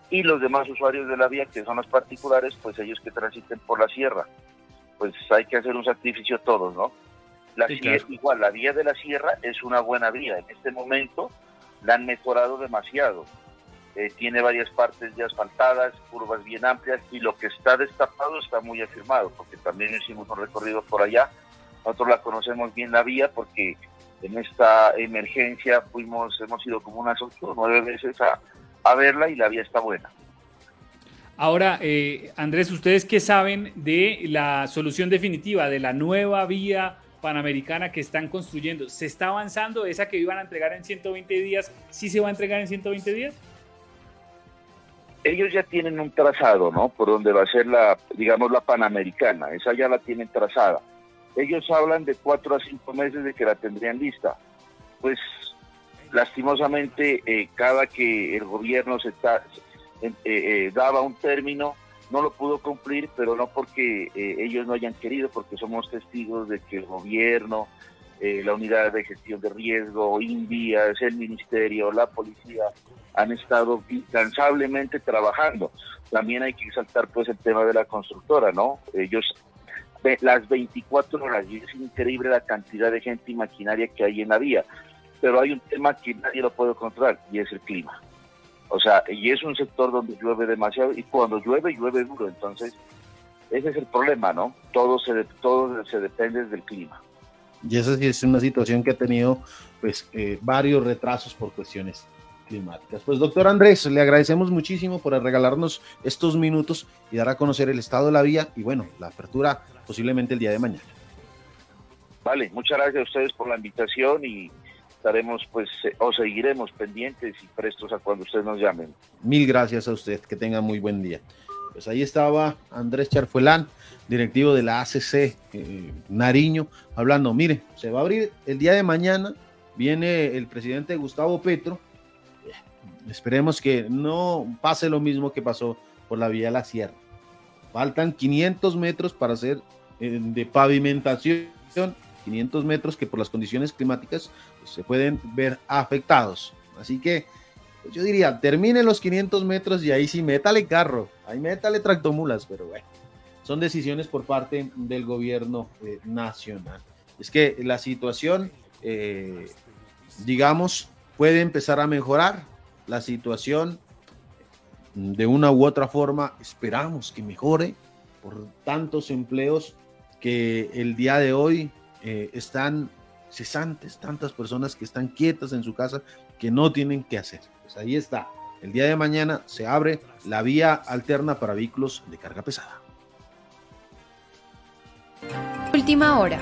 y los demás usuarios de la vía, que son los particulares, pues ellos que transiten por la sierra. Pues hay que hacer un sacrificio todos, ¿no? La Sí, sierra- claro. igual, la vía de la sierra es una buena vía. En este momento la han mejorado demasiado. Eh, tiene varias partes ya asfaltadas, curvas bien amplias y lo que está destapado está muy afirmado, porque también hicimos un recorrido por allá. Nosotros la conocemos bien la vía porque en esta emergencia fuimos, hemos ido como unas ocho o nueve veces a, a verla y la vía está buena. Ahora, eh, Andrés, ¿ustedes qué saben de la solución definitiva de la nueva vía panamericana que están construyendo? ¿Se está avanzando? ¿Esa que iban a entregar en 120 días, sí se va a entregar en 120 días? ellos ya tienen un trazado, ¿no? Por donde va a ser la, digamos, la Panamericana. Esa ya la tienen trazada. Ellos hablan de cuatro a cinco meses de que la tendrían lista. Pues, lastimosamente, eh, cada que el gobierno se está, eh, eh, daba un término, no lo pudo cumplir, pero no porque ellos no hayan querido, porque somos testigos de que el gobierno, la unidad de gestión de riesgo, Indias, el ministerio, la policía, han estado incansablemente trabajando. También hay que exaltar pues el tema de la constructora, ¿no? Ellos las 24 horas es increíble la cantidad de gente y maquinaria que hay en la vía. Pero hay un tema que nadie lo puede controlar y es el clima. O sea, y es un sector donde llueve demasiado y cuando llueve, llueve duro. Entonces, ese es el problema, ¿no? Todo se, todo se depende del clima. Y esa sí es una situación que ha tenido pues eh, varios retrasos por cuestiones climáticas. Pues doctor Andrés, le agradecemos muchísimo por regalarnos estos minutos y dar a conocer el estado de la vía y bueno, la apertura posiblemente el día de mañana. Vale, muchas gracias a ustedes por la invitación y estaremos, pues, eh, o seguiremos pendientes y prestos a cuando ustedes nos llamen. Mil gracias a usted, que tenga muy buen día. Pues ahí estaba Andrés Charfuelán, directivo de la ACC eh, Nariño, hablando, mire, se va a abrir el día de mañana, viene el presidente Gustavo Petro, esperemos que no pase lo mismo que pasó por la vía de la Sierra. Faltan 500 metros para hacer eh, de pavimentación, 500 metros que por las condiciones climáticas pues, se pueden ver afectados. Así que pues, yo diría, termine los 500 metros y ahí sí métale carro, ahí métale tractomulas, pero bueno, son decisiones por parte del gobierno eh, nacional. Es que la situación, eh, digamos, puede empezar a mejorar. La situación, de una u otra forma, esperamos que mejore por tantos empleos que el día de hoy eh, están cesantes, tantas personas que están quietas en su casa, que no tienen que hacer. Pues ahí está. El día de mañana se abre la vía alterna para vehículos de carga pesada. Última hora.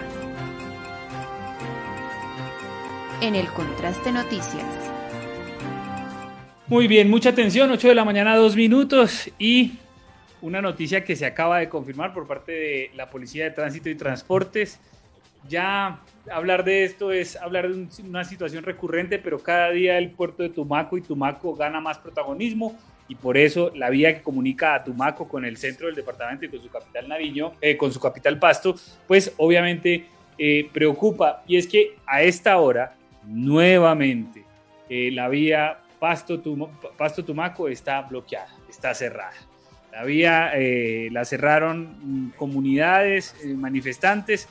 En el Contraste Noticias. Muy bien, mucha atención, 8 de la mañana, dos minutos y una noticia que se acaba de confirmar por parte de la Policía de Tránsito y Transportes. Ya hablar de esto es hablar de un- una situación recurrente, pero cada día el puerto de Tumaco y Tumaco gana más protagonismo y por eso la vía que comunica a Tumaco con el centro del departamento y con su capital Nariño, eh, con su capital Pasto, pues obviamente eh, preocupa. Y es que a esta hora, nuevamente, eh, la vía Pasto, Tuma- Pasto Tumaco está bloqueada, está cerrada. La vía eh, la cerraron mm, comunidades, eh, manifestantes.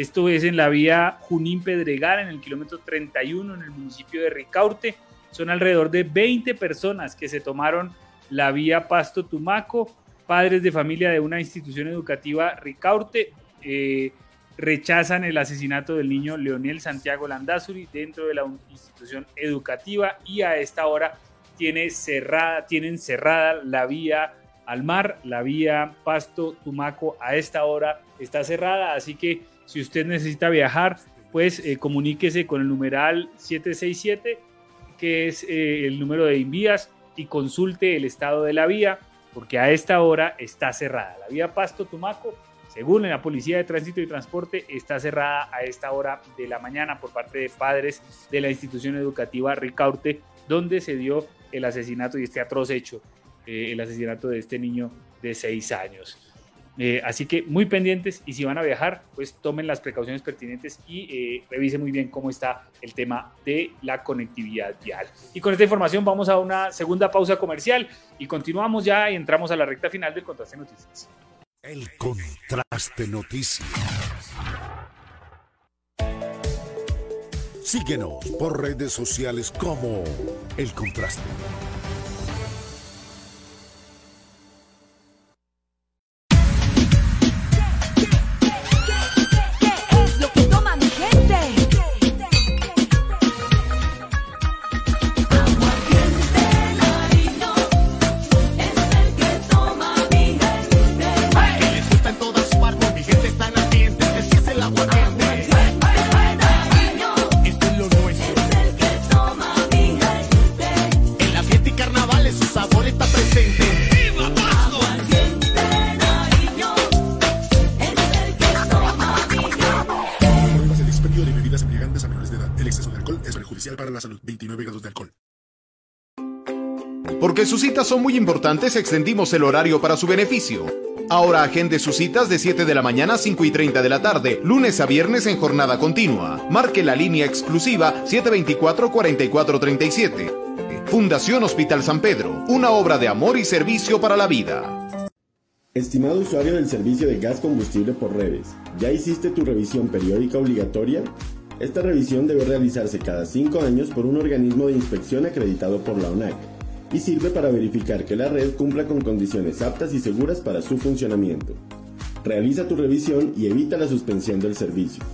Esto es en la vía Junín Pedregal, en el kilómetro 31, en el municipio de Ricaurte. Son alrededor de 20 personas que se tomaron la vía Pasto Tumaco, padres de familia de una institución educativa Ricaurte. eh, rechazan el asesinato del niño Leonel Santiago Landazuri dentro de la institución educativa y a esta hora tiene cerrada, tienen cerrada la vía al mar, la vía Pasto Tumaco a esta hora está cerrada, así que si usted necesita viajar, pues eh, comuníquese con el numeral 767, que es eh, el número de envías, y consulte el estado de la vía, porque a esta hora está cerrada. La vía Pasto Tumaco según la Policía de Tránsito y Transporte, está cerrada a esta hora de la mañana por parte de padres de la institución educativa Ricaurte, donde se dio el asesinato y este atroz hecho, eh, el asesinato de este niño de seis años. Eh, así que muy pendientes y si van a viajar, pues tomen las precauciones pertinentes y eh, revisen muy bien cómo está el tema de la conectividad vial. Y con esta información vamos a una segunda pausa comercial y continuamos ya y entramos a la recta final del Contraste Noticias. El Contraste Noticias. Síguenos por redes sociales como El Contraste. Son muy importantes, extendimos el horario para su beneficio. Ahora agende sus citas de 7 de la mañana a 5 y 30 de la tarde, lunes a viernes en jornada continua. Marque la línea exclusiva 724-4437. Fundación Hospital San Pedro, una obra de amor y servicio para la vida. Estimado usuario del servicio de gas combustible por redes, ¿ya hiciste tu revisión periódica obligatoria? Esta revisión debe realizarse cada 5 años por un organismo de inspección acreditado por la ONAC y sirve para verificar que la red cumpla con condiciones aptas y seguras para su funcionamiento. Realiza tu revisión y evita la suspensión del servicio.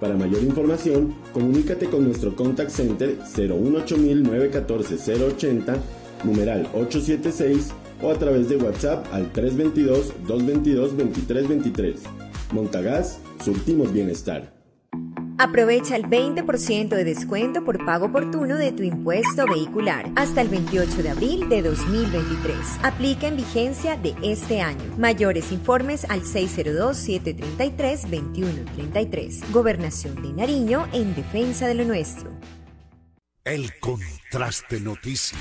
Para mayor información, comunícate con nuestro contact center 018-914-080, numeral 876 o a través de WhatsApp al 322-222-2323. Montagas, surtimos bienestar. Aprovecha el 20% de descuento por pago oportuno de tu impuesto vehicular hasta el 28 de abril de 2023. Aplica en vigencia de este año. Mayores informes al 602-733-2133. Gobernación de Nariño en defensa de lo nuestro. El contraste noticias.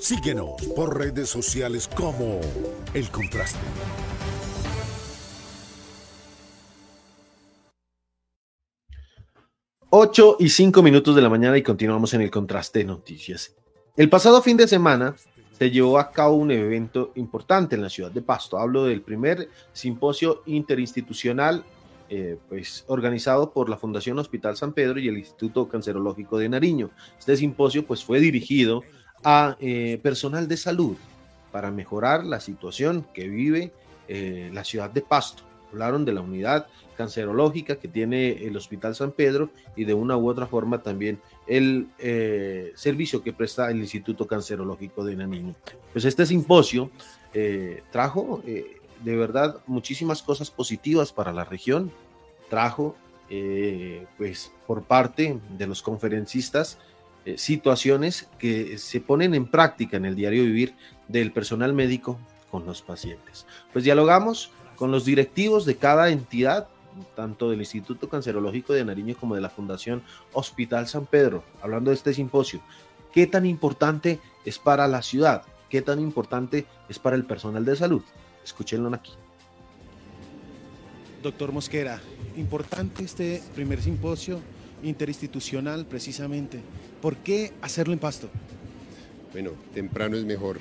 Síguenos por redes sociales como El Contraste. Ocho y cinco minutos de la mañana y continuamos en el contraste de noticias. El pasado fin de semana se llevó a cabo un evento importante en la ciudad de Pasto. Hablo del primer simposio interinstitucional eh, pues, organizado por la Fundación Hospital San Pedro y el Instituto Cancerológico de Nariño. Este simposio pues, fue dirigido a eh, personal de salud para mejorar la situación que vive eh, la ciudad de Pasto. Hablaron de la unidad cancerológica que tiene el Hospital San Pedro y de una u otra forma también el eh, servicio que presta el Instituto Cancerológico de Nariño. Pues este simposio eh, trajo eh, de verdad muchísimas cosas positivas para la región, trajo eh, pues por parte de los conferencistas eh, situaciones que se ponen en práctica en el diario vivir del personal médico con los pacientes. Pues dialogamos con los directivos de cada entidad, tanto del Instituto Cancerológico de Nariño como de la Fundación Hospital San Pedro, hablando de este simposio. ¿Qué tan importante es para la ciudad? ¿Qué tan importante es para el personal de salud? Escúchenlo aquí. Doctor Mosquera, importante este primer simposio interinstitucional precisamente. ¿Por qué hacerlo en Pasto? Bueno, temprano es mejor.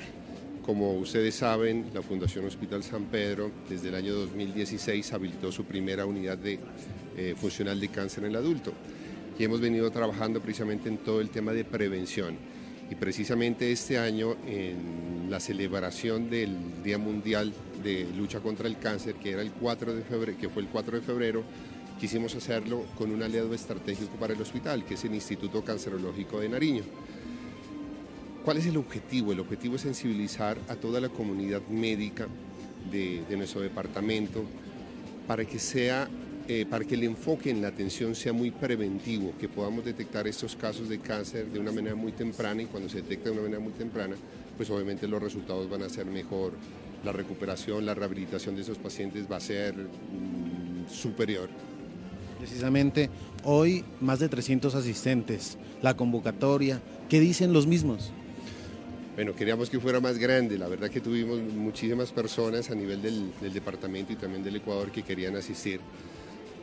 Como ustedes saben, la Fundación Hospital San Pedro desde el año 2016 habilitó su primera unidad de, eh, funcional de cáncer en el adulto y hemos venido trabajando precisamente en todo el tema de prevención. Y precisamente este año, en la celebración del Día Mundial de Lucha contra el Cáncer, que, era el 4 de febrero, que fue el 4 de febrero, quisimos hacerlo con un aliado estratégico para el hospital, que es el Instituto Cancerológico de Nariño. ¿Cuál es el objetivo? El objetivo es sensibilizar a toda la comunidad médica de, nuestro departamento para que sea eh, para que el enfoque en la atención sea muy preventivo, que podamos detectar estos casos de cáncer de una manera muy temprana y cuando se detecta de una manera muy temprana, pues obviamente los resultados van a ser mejor, la recuperación, la rehabilitación de esos pacientes va a ser mm, superior. Precisamente hoy más de 300 asistentes, la convocatoria, ¿qué dicen los mismos? Bueno, queríamos que fuera más grande, la verdad que tuvimos muchísimas personas a nivel del, departamento y también del Ecuador que querían asistir.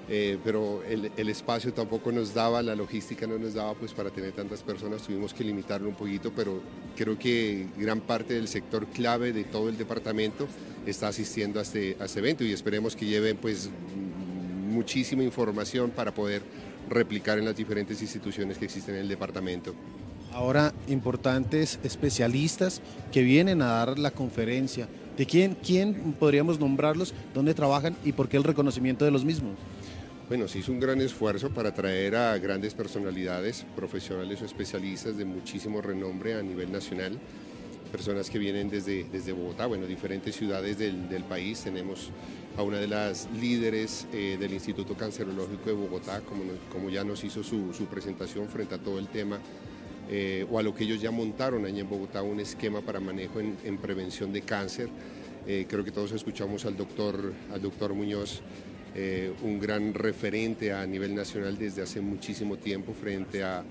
Eh, pero el, el, espacio tampoco nos daba, la logística no nos daba pues para tener tantas personas, tuvimos que limitarlo un poquito, pero creo que gran parte del sector clave de todo el departamento está asistiendo a este, a este evento y esperemos que lleven pues muchísima información para poder replicar en las diferentes instituciones que existen en el departamento. Ahora, importantes especialistas que vienen a dar la conferencia. ¿De quién, quién podríamos nombrarlos? ¿Dónde trabajan y por qué el reconocimiento de los mismos? Bueno, se hizo un gran esfuerzo para traer a grandes personalidades, profesionales o especialistas de muchísimo renombre a nivel nacional, personas que vienen desde, desde Bogotá, bueno, diferentes ciudades del, país. Tenemos a una de las líderes eh, del Instituto Cancerológico de Bogotá, como, como ya nos hizo su, su, presentación frente a todo el tema, eh, o a lo que ellos ya montaron allá en Bogotá, un esquema para manejo en, en prevención de cáncer. Eh, creo que todos escuchamos al doctor, al doctor Muñoz eh, un gran referente a nivel nacional desde hace muchísimo tiempo frente a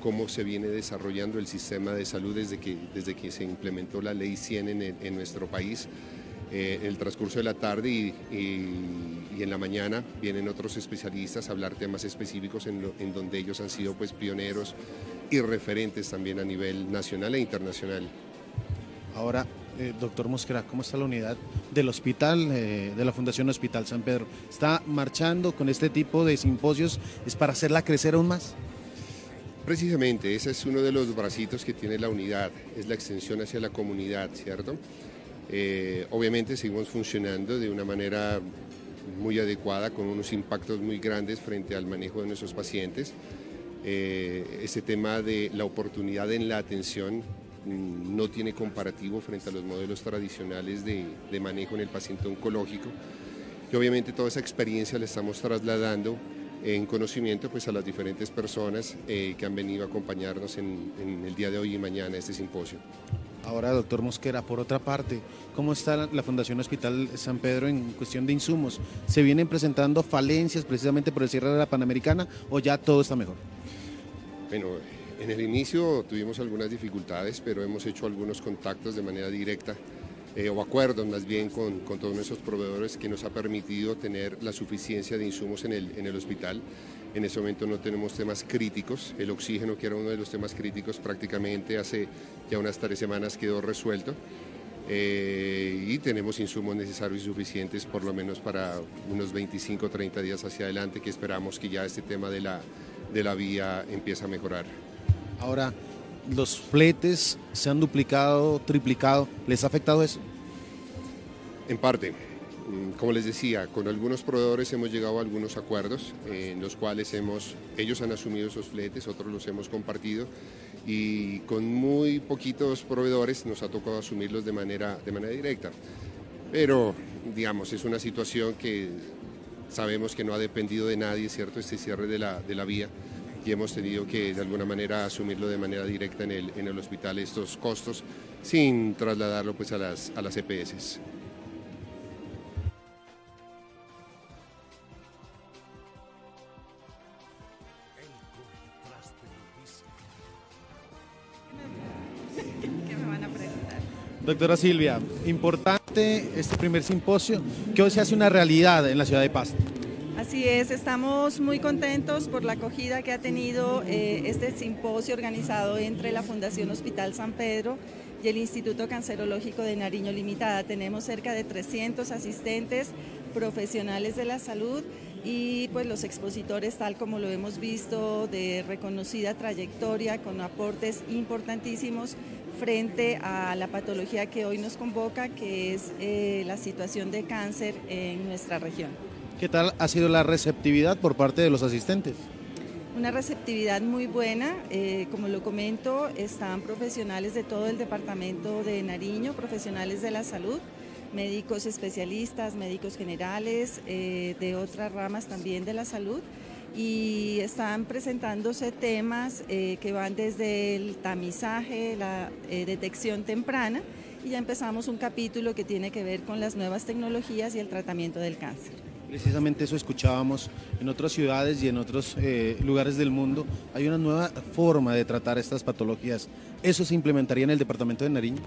cómo se viene desarrollando el sistema de salud desde que, desde que se implementó la ley 100 en, en nuestro país. Eh, en el transcurso de la tarde y, y, y, en la mañana vienen otros especialistas a hablar temas específicos en, lo, en donde ellos han sido pues, pioneros y referentes también a nivel nacional e internacional. Ahora, eh, doctor Mosquera, ¿cómo está la unidad del hospital, eh, de la Fundación Hospital San Pedro? ¿Está marchando con este tipo de simposios? ¿Es para hacerla crecer aún más? Precisamente, ese es uno de los bracitos que tiene la unidad, es la extensión hacia la comunidad, ¿cierto? Eh, obviamente seguimos funcionando de una manera muy adecuada, con unos impactos muy grandes frente al manejo de nuestros pacientes. Eh, este tema de la oportunidad en la atención mm, no tiene comparativo frente a los modelos tradicionales de, manejo en el paciente oncológico. Y obviamente toda esa experiencia la estamos trasladando en conocimiento pues, a las diferentes personas eh, que han venido a acompañarnos en, en el día de hoy y mañana a este simposio. Ahora, doctor Mosquera, por otra parte, ¿cómo está la- Fundación Hospital San Pedro en cuestión de insumos? ¿Se vienen presentando falencias precisamente por el cierre de la Panamericana o ya todo está mejor? Bueno, en el inicio tuvimos algunas dificultades, pero hemos hecho algunos contactos de manera directa eh, o acuerdos más bien con, con todos nuestros proveedores que nos ha permitido tener la suficiencia de insumos en el, en el hospital. En ese momento no tenemos temas críticos. El oxígeno, que era uno de los temas críticos, prácticamente hace ya unas tres semanas quedó resuelto. Eh, y tenemos insumos necesarios y suficientes por lo menos para unos 25 o 30 días hacia adelante que esperamos que ya este tema de la, de la vía empiece a mejorar. Ahora, los fletes se han duplicado, triplicado. ¿Les ha afectado eso? En parte, como les decía, con algunos proveedores hemos llegado a algunos acuerdos eh, en los cuales hemos, ellos han asumido esos fletes, otros los hemos compartido y con muy poquitos proveedores nos ha tocado asumirlos de manera, de manera directa. Pero, digamos, es una situación que sabemos que no ha dependido de nadie, ¿cierto? Este cierre de la, de la vía y hemos tenido que de alguna manera asumirlo de manera directa en el, en el hospital estos costos sin trasladarlo pues a las, a las EPS. Doctora Silvia, importante este primer simposio que hoy se hace una realidad en la ciudad de Pasto. Así es, estamos muy contentos por la acogida que ha tenido eh, este simposio organizado entre la Fundación Hospital San Pedro y el Instituto Cancerológico de Nariño Limitada. Tenemos cerca de 300 asistentes profesionales de la salud y pues los expositores tal como lo hemos visto de reconocida trayectoria con aportes importantísimos frente a la patología que hoy nos convoca que es eh, la situación de cáncer en nuestra región. ¿Qué tal ha sido la receptividad por parte de los asistentes? Una receptividad muy buena, eh, como lo comento, están profesionales de todo el departamento de Nariño, profesionales de la salud, médicos especialistas, médicos generales, eh, de otras ramas también de la salud y están presentándose temas eh, que van desde el tamizaje, la eh, detección temprana y ya empezamos un capítulo que tiene que ver con las nuevas tecnologías y el tratamiento del cáncer. Precisamente eso escuchábamos en otras ciudades y en otros eh, lugares del mundo. Hay una nueva forma de tratar estas patologías. ¿Eso se implementaría en el departamento de Nariño?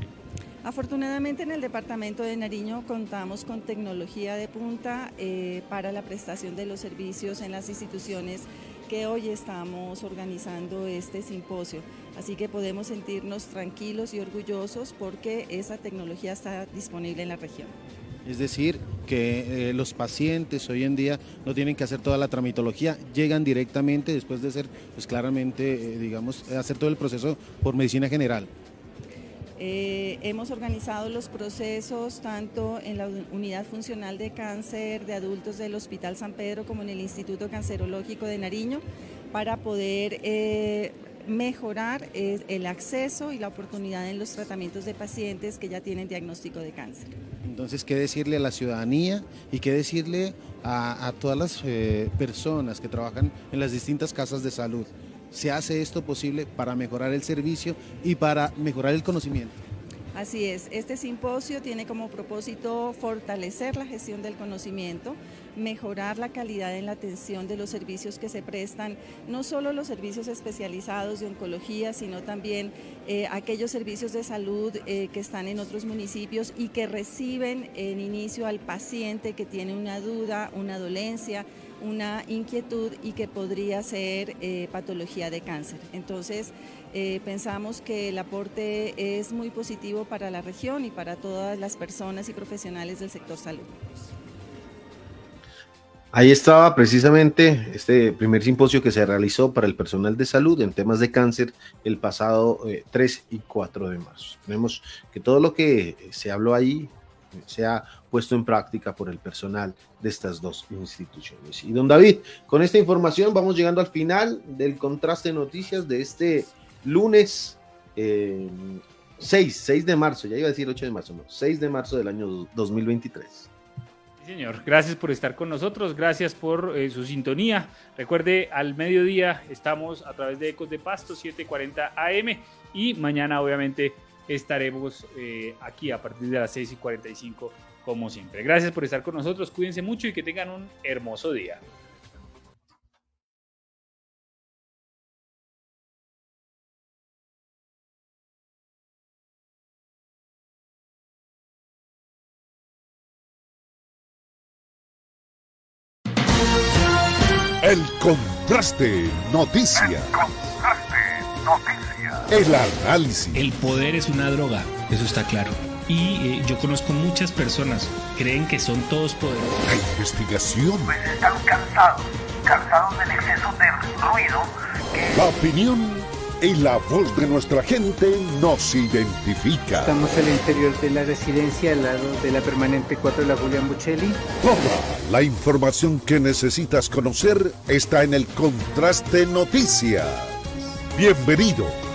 Afortunadamente en el departamento de Nariño contamos con tecnología de punta eh, para la prestación de los servicios en las instituciones que hoy estamos organizando este simposio. Así que podemos sentirnos tranquilos y orgullosos porque esa tecnología está disponible en la región. Es decir, que eh, los pacientes hoy en día no tienen que hacer toda la tramitología, llegan directamente después de ser, pues claramente, eh, digamos, hacer todo el proceso por medicina general. Eh, hemos organizado los procesos tanto en la un- unidad funcional de cáncer de adultos del Hospital San Pedro como en el Instituto Cancerológico de Nariño para poder eh, mejorar eh, el acceso y la oportunidad en los tratamientos de pacientes que ya tienen diagnóstico de cáncer. Entonces, ¿qué decirle a la ciudadanía y qué decirle a, todas las personas que trabajan en las distintas casas de salud? ¿Se hace esto posible para mejorar el servicio y para mejorar el conocimiento? Así es, este simposio tiene como propósito fortalecer la gestión del conocimiento, mejorar la calidad en la atención de los servicios que se prestan, no solo los servicios especializados de oncología, sino también eh, aquellos servicios de salud eh, que están en otros municipios y que reciben en inicio al paciente que tiene una duda, una dolencia una inquietud y que podría ser eh, patología de cáncer. Entonces, pensamos que el aporte es muy positivo para la región y para todas las personas y profesionales del sector salud. Ahí estaba precisamente este primer simposio que se realizó para el personal de salud en temas de cáncer el pasado eh, 3 y 4 de marzo. Esperemos que todo lo que se habló ahí sea puesto en práctica por el personal de estas dos instituciones. Y don David, con esta información vamos llegando al final del contraste de noticias de este lunes eh, 6, 6 de marzo, ya iba a decir 8 de marzo, no, 6 de marzo del año 2023. Señor, gracias por estar con nosotros, gracias por eh, su sintonía. Recuerde, al mediodía estamos a través de Ecos de Pasto 740 AM y mañana obviamente estaremos eh, aquí a partir de las 6 y 45 como siempre. Gracias por estar con nosotros, cuídense mucho y que tengan un hermoso día. El contraste noticias. El análisis. El poder es una droga, eso está claro. Y eh, yo conozco muchas personas que creen que son todos poderosos. La investigación. Están cansados, cansados del exceso de ruido. La opinión y la voz de nuestra gente nos identifica. Estamos al interior de la residencia al lado de la permanente 4 de la Julián Buccelli. Toda la información que necesitas conocer está en el Contraste Noticias. Bienvenidos.